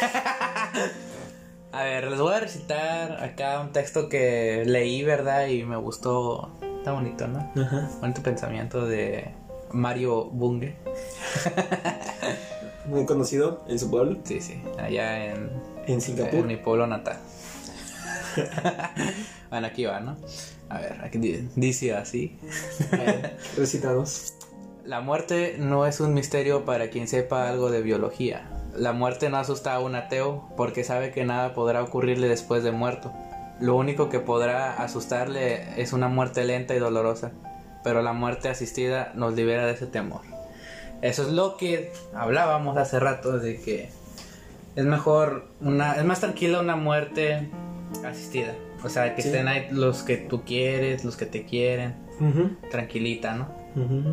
a ver, les voy a recitar acá un texto que leí, ¿verdad? Y me gustó. Está bonito, ¿no? Ajá. Bonito pensamiento de Mario Bunge. Muy conocido en su pueblo, Sí, sí, allá en, en en Singapur. mi pueblo natal. bueno, aquí va, ¿no? A ver, aquí di- dice así. Recitados. La muerte no es un misterio para quien sepa algo de biología. La muerte no asusta a un ateo porque sabe que nada podrá ocurrirle después de muerto. Lo único que podrá asustarle es una muerte lenta y dolorosa, pero la muerte asistida nos libera de ese temor. Eso es lo que hablábamos hace rato de que es mejor una es más tranquila una muerte asistida, o sea, que Sí. estén ahí los que tú quieres, los que te quieren, tranquilita, ¿no?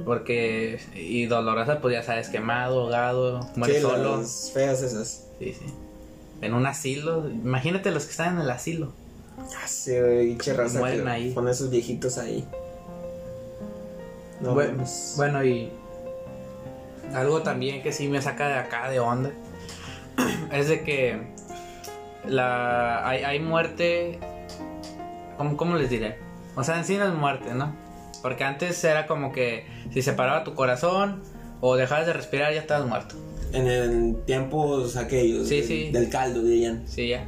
Porque, y dolorosa, pues ya sabes, quemado, ahogado, muere Sí, solo. las feas esas. Sí, sí. En un asilo, imagínate los que están en el asilo. Ah, sí, güey, pinche raza Mueren que- ahí. Con esos viejitos ahí. No bueno, mames. bueno, y algo también que sí me saca de acá de onda es de que la hay, hay muerte, ¿cómo, ¿cómo les diré? O sea, en sí no es muerte, ¿no? Porque antes era como que si se paraba tu corazón o dejabas de respirar ya estabas muerto. En el tiempos aquellos. Sí, del, sí. Del caldo, dirían. Sí, ya.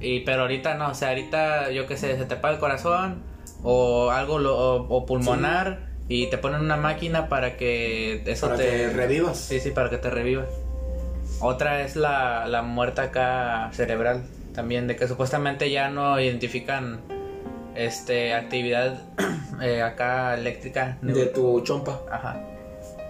Y pero ahorita no, o sea, ahorita yo qué sé, se te para el corazón o algo lo- o, o pulmonar y te ponen una máquina para que eso Para te que revivas. Sí, sí, para que te revivas. Otra es la, la muerte acá cerebral también de que supuestamente ya no identifican este actividad eh, acá eléctrica De tu chompa. Ajá.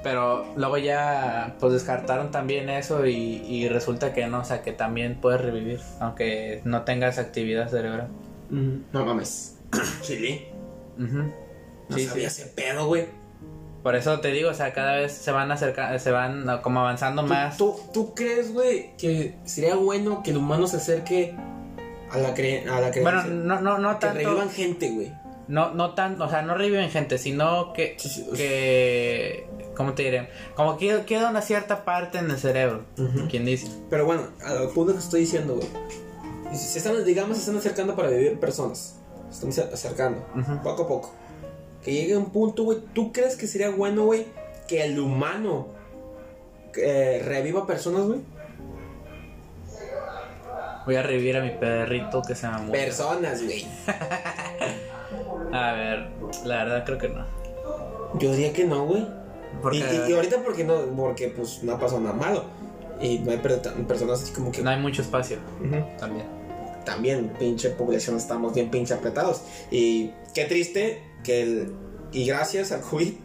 Pero luego ya pues descartaron también eso y, y resulta que no, o sea que también puedes revivir, aunque no tengas actividad cerebral. No mames. Chile. No Sí, sabía sí. ese pedo, güey. Por eso te digo, o sea, cada vez se van acercando, se van no, como avanzando ¿Tú, más. tú, tú crees, güey, que sería bueno que el humano se acerque a la, cre a la Bueno, creencia? no, no, no que tanto. revivan gente, güey. No, no tanto, o sea, no reviven gente, sino que, Sí, sí, que ¿cómo te diré? Como que queda una cierta parte en el cerebro, Ujú. quien dice. Pero bueno, al punto que estoy diciendo, güey. Si se están, digamos, se están acercando para vivir personas. Se están acercando. Poco a poco. Que llegue un punto, güey. ¿Tú crees que sería bueno, güey, que el humano eh, reviva personas, güey? Voy a revivir a mi perrito que se me murió. Personas, güey. A ver, la verdad creo que no. Yo diría que no, güey. Y, y- y ahorita porque no, porque pues no ha pasado nada malo. Y no hay per- personas así como que. no hay mucho espacio también. También, pinche población, estamos bien pinche apretados. Y qué triste que el. Y gracias al COVID.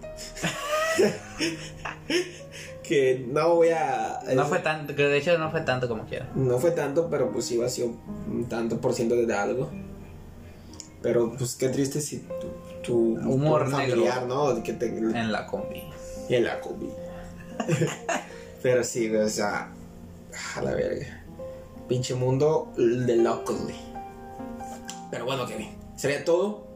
que no voy a. No fue tanto, que de hecho no fue tanto como quiera. No fue tanto, pero pues iba a ser un tanto por ciento de algo. Pero pues qué triste si tu, tu Humor tu negro. familiar, ¿no? Que te, En la combi. en la COVID. pero sí, o sea, a la verga. Pinche mundo de locos. Pero bueno, Kevin, sería todo.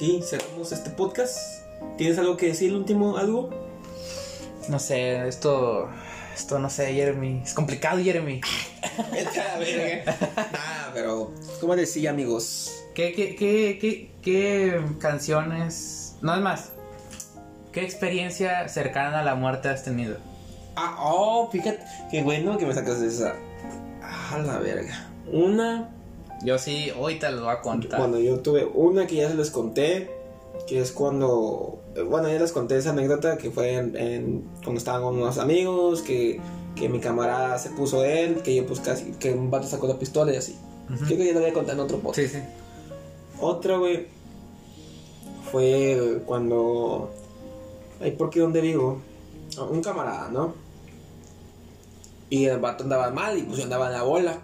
Aquí cerramos este podcast. ¿Tienes algo que decir, el último, algo? No sé, esto. Esto no sé, Jeremy. Es complicado, Jeremy. A. Nah, pero, como decía, amigos, ¿Qué, qué, qué, qué, qué canciones. No es más. ¿Qué experiencia cercana a la muerte has tenido? Ah, oh, fíjate, qué bueno que me sacas de esa. Ah, la verga. Una, Yo sí, hoy te lo voy a contar. cuando yo tuve una que ya se les conté, que es cuando, bueno, ya les conté esa anécdota que fue en, en- cuando estaban con unos amigos, que, que mi camarada se puso él, que yo pues casi, que un vato sacó la pistola y así. Ujú. Creo que ya lo voy a contar en otro podcast. Sí, sí. Otra, güey, fue cuando ahí porque donde vivo, un camarada, ¿no? Y el vato andaba mal y pues yo andaba en la bola.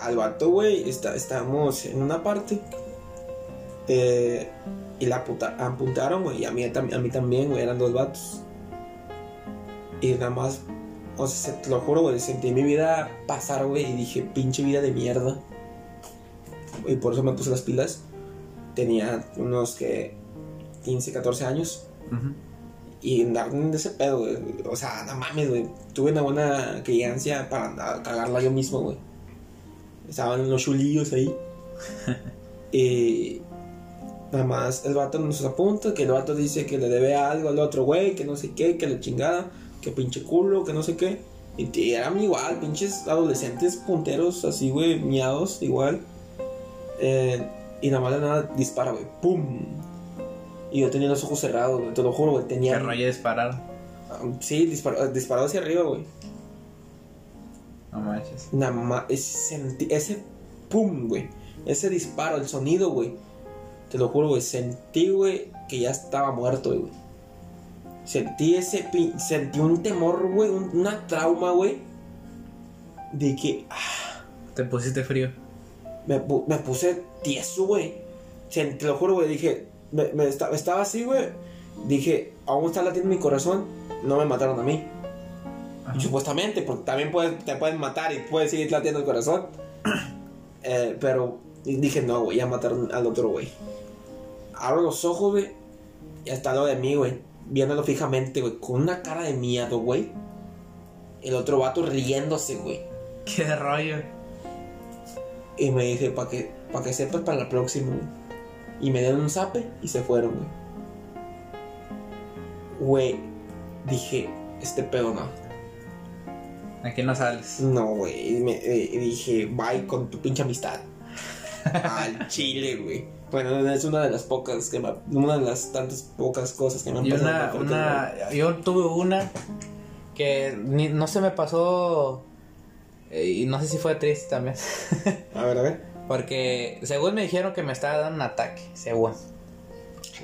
Al vato, güey, está, estábamos en una parte. eh, y la puta, apuntaron, güey, y a mí, a mí también, güey, eran dos vatos. Y nada más, o sea, se- te lo juro, güey, sentí mi vida pasar, güey, y dije, pinche vida de mierda. Y por eso me puse las pilas. Tenía unos que 15, 14 años. Ujú. Y andar en ese pedo, güey. O sea, no mames, güey. Tuve una buena crianza para cagarla yo mismo, güey. Estaban unos chulillos ahí. y nada más el vato nos apunta, que el vato dice que le debe algo al otro güey, que no sé qué, que la chingada, que pinche culo, que no sé qué. Y eran igual, pinches adolescentes punteros así, güey, miados, igual. Eh, y nada más de nada dispara, güey. ¡Pum! Y yo tenía los ojos cerrados, güey, te lo juro, güey. Tenía. Que rollo disparar. Sí, disparó, disparó hacia arriba, güey. No manches. Nada más. Ese, ese pum, güey. Ese disparo, el sonido, güey. Te lo juro, güey. Sentí, güey, que ya estaba muerto, güey. Sentí ese. pin- Sentí un temor, güey. un- una trauma, güey. De que. ah, Te pusiste frío. me, me puse tieso, güey. Te lo juro, güey. Dije. Me, me esta- estaba así, güey. Dije, aún está latiendo mi corazón. No me mataron a mí. Ajá. Supuestamente, porque también pueden- te pueden matar y puedes seguir latiendo el corazón. Eh, pero dije, no, güey, ya mataron al otro, güey. Abro los ojos, güey. Y al lado de mí, güey. Viéndolo fijamente, güey. Con una cara de miedo, güey. El otro vato riéndose, güey. Qué rollo. Y me dije, para que, pa que sepas para la próxima, güey. Y me dieron un zape y se fueron, güey. Güey, dije, este pedo no. Aquí no sales. No, güey. Me- eh, dije, bye con tu pinche amistad. Al chile, güey. Bueno, es una de las pocas que me, una de las tantas pocas cosas que me han Y pasado. una, una, yo tuve una que ni- no se me pasó eh, y no sé si fue triste también. A ver, a ver. Porque según me dijeron que me estaba dando un ataque, según.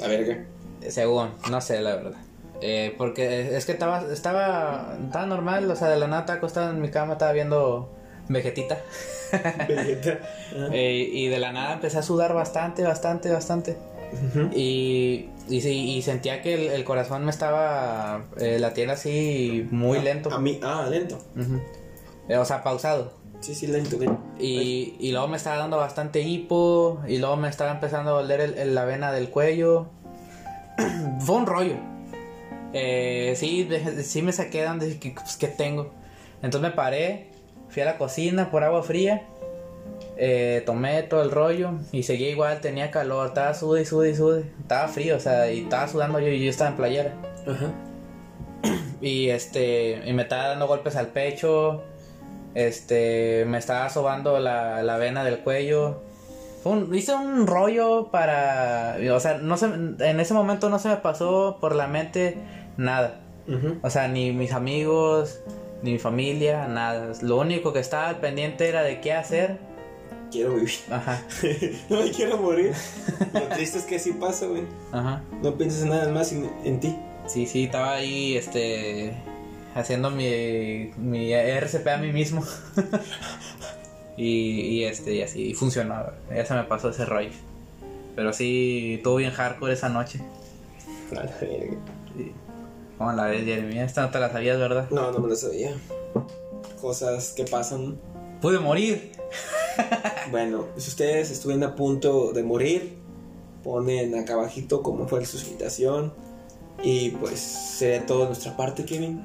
A ver, ¿qué? Según, no sé la verdad. Eh, porque es que estaba, estaba, estaba normal, o sea, de la nada estaba acostado en mi cama, estaba viendo Vegetita. Vegeta. Ah. Eh, y de la nada empecé a sudar bastante, bastante, bastante. Y, y, sentía que el, el corazón me estaba eh, latiendo así muy lento. A mí, ah, lento. Eh, o sea, pausado. Sí, sí, lento, lento. Y, y luego me estaba dando bastante hipo. Y luego me estaba empezando a doler el- el- la vena del cuello. Fue un rollo. Eh, sí, de- sí me saqué de donde dije, pues, ¿qué tengo? Entonces me paré, fui a la cocina por agua fría. eh, tomé todo el rollo y seguía igual, tenía calor, estaba sude y sude y sude. Estaba frío, o sea, y estaba sudando yo y yo estaba en playera. Ajá. Y este, y me estaba dando golpes al pecho. Este, me estaba sobando la, la vena del cuello. Un- hice un rollo para. O sea, no se, en ese momento no se me pasó por la mente nada. Ujú. O sea, ni mis amigos, ni mi familia, nada. Lo único que estaba al pendiente era de qué hacer. Quiero vivir. Ajá, no me quiero morir. Lo triste es que así pasa, güey. ajá. No piensas en nada más en, en ti. Sí, sí, estaba ahí, este, haciendo mi, mi RCP a mí mismo. y, y este, y así, y funcionó. Ya se me pasó ese rollo. Pero sí, estuvo bien hardcore esa noche. Sí. ¿Cómo la ves, Jeremy? Esta no te la sabías, ¿verdad? No, no me lo sabía. Cosas que pasan. Pude morir. Bueno, si ustedes estuvieran a punto de morir, ponen acá abajito cómo fue su situación. Y pues sería todo de nuestra parte, Kevin.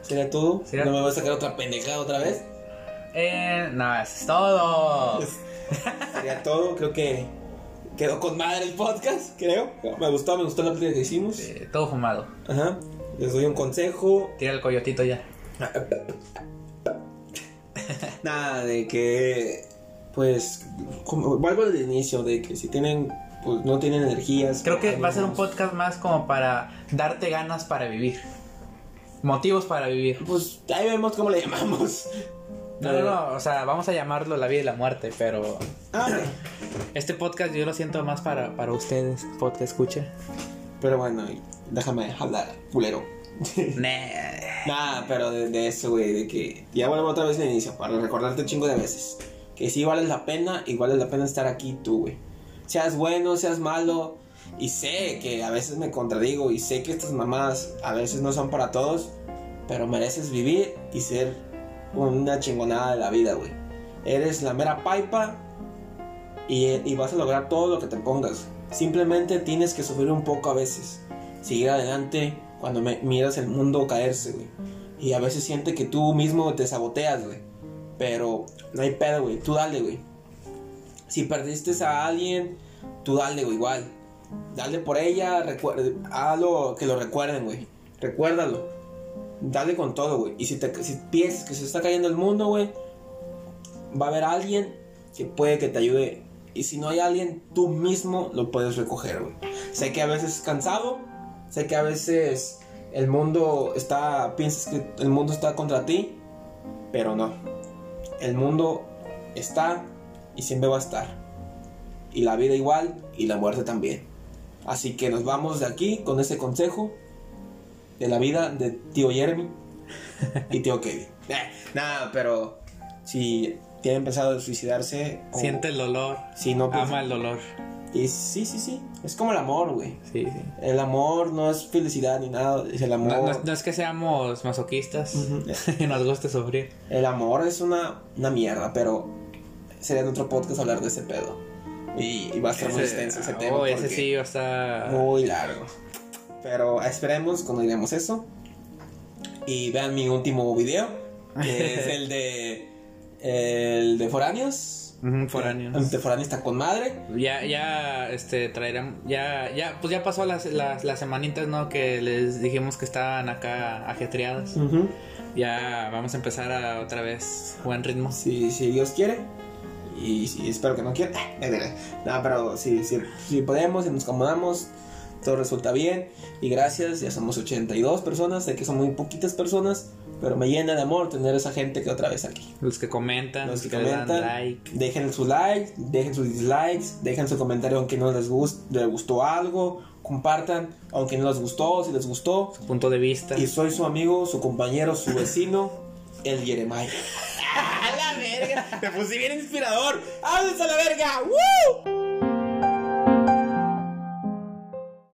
Sería todo. Sería- No me voy a sacar otra pendejada otra vez. Eh, no, eso es todo. Sería todo. Creo que quedó con madre el podcast, creo. Me gustó, me gustó la plática que hicimos. Eh, todo fumado. Ajá. Les doy un consejo. Tira el coyotito ya. Nada, de que, pues, como, vuelvo al inicio, de que si tienen, pues no tienen energías. Creo que va a ser un ánimos, podcast más como para darte ganas para vivir. Motivos para vivir. Pues ahí vemos cómo le llamamos. No, no, no, o sea, vamos a llamarlo la vida y la muerte, pero Ah, este podcast yo lo siento más para, para ustedes, podcast escucha. Pero bueno, Déjame hablar, culero. Nah. Nada, pero de, de eso, güey, de que ya volvemos otra vez al inicio, para recordarte un chingo de veces. Que sí vale la pena, y vale la pena estar aquí tú, güey. Seas bueno, seas malo, y sé que a veces me contradigo, y sé que estas mamás a veces no son para todos, pero mereces vivir y ser una chingonada de la vida, güey. Eres la mera paipa y, y vas a lograr todo lo que te pongas. Simplemente tienes que sufrir un poco a veces. Seguir adelante cuando me- miras el mundo caerse, güey. Y a veces siente que tú mismo te saboteas, güey. Pero no hay pedo, güey. Tú dale, güey. Si perdiste a alguien, tú dale, güey, igual. Dale por ella, hazlo que lo recuerden, güey. Recuérdalo. Dale con todo, güey. Y si, te, si piensas que se está cayendo el mundo, güey, va a haber alguien que puede que te ayude. Y si no hay alguien, tú mismo lo puedes recoger, güey. Sé que a veces es cansado, sé que a veces el mundo está, piensas que el mundo está contra ti, pero no. El mundo está y siempre va a estar. Y la vida igual y la muerte también. Así que nos vamos de aquí con ese consejo de la vida de tío Jeremy y tío Kevin. Eh, nada, pero si tienen pensado en suicidarse, o- Siente el dolor. si no pues- Ama el dolor. Y sí, sí, sí. Es como el amor, güey. Sí, sí. El amor no es felicidad ni nada, es el amor. No, no es- no es que seamos masoquistas y nos guste sufrir. El amor es una, una mierda, pero sería en otro podcast hablar de ese pedo. Y, y va a estar muy extenso ese tema. oh, ese sí va a estar. Muy largo. Pero esperemos cuando diremos eso. Y vean mi último video, que es el de. El de Foráneos. Ujú, foráneos. El de Foráneos está con madre. Ya, ya, este, traerán, ya, ya, pues ya pasó las, las, las semanitas, ¿no? Que les dijimos que estaban acá ajetreadas. Ya vamos a empezar a otra vez buen ritmo. Si, si Dios quiere. Y si espero que no quiera. No, pero si, si, si podemos, si nos acomodamos, todo resulta bien. Y gracias, ya somos 82 personas. Sé que son muy poquitas personas, pero me llena de amor tener esa gente que otra vez aquí. Los que comentan, Los que que, le dan comentan, like. dejen su like, dejen sus dislikes, dejen su comentario aunque no les, gust- les gustó algo, compartan aunque no les gustó, si les gustó. Punto de vista. Y soy su amigo, su compañero, su vecino, el Jeremiah. ¡A la verga! Me puse bien inspirador. ¡Háblense a la verga! ¡Woo!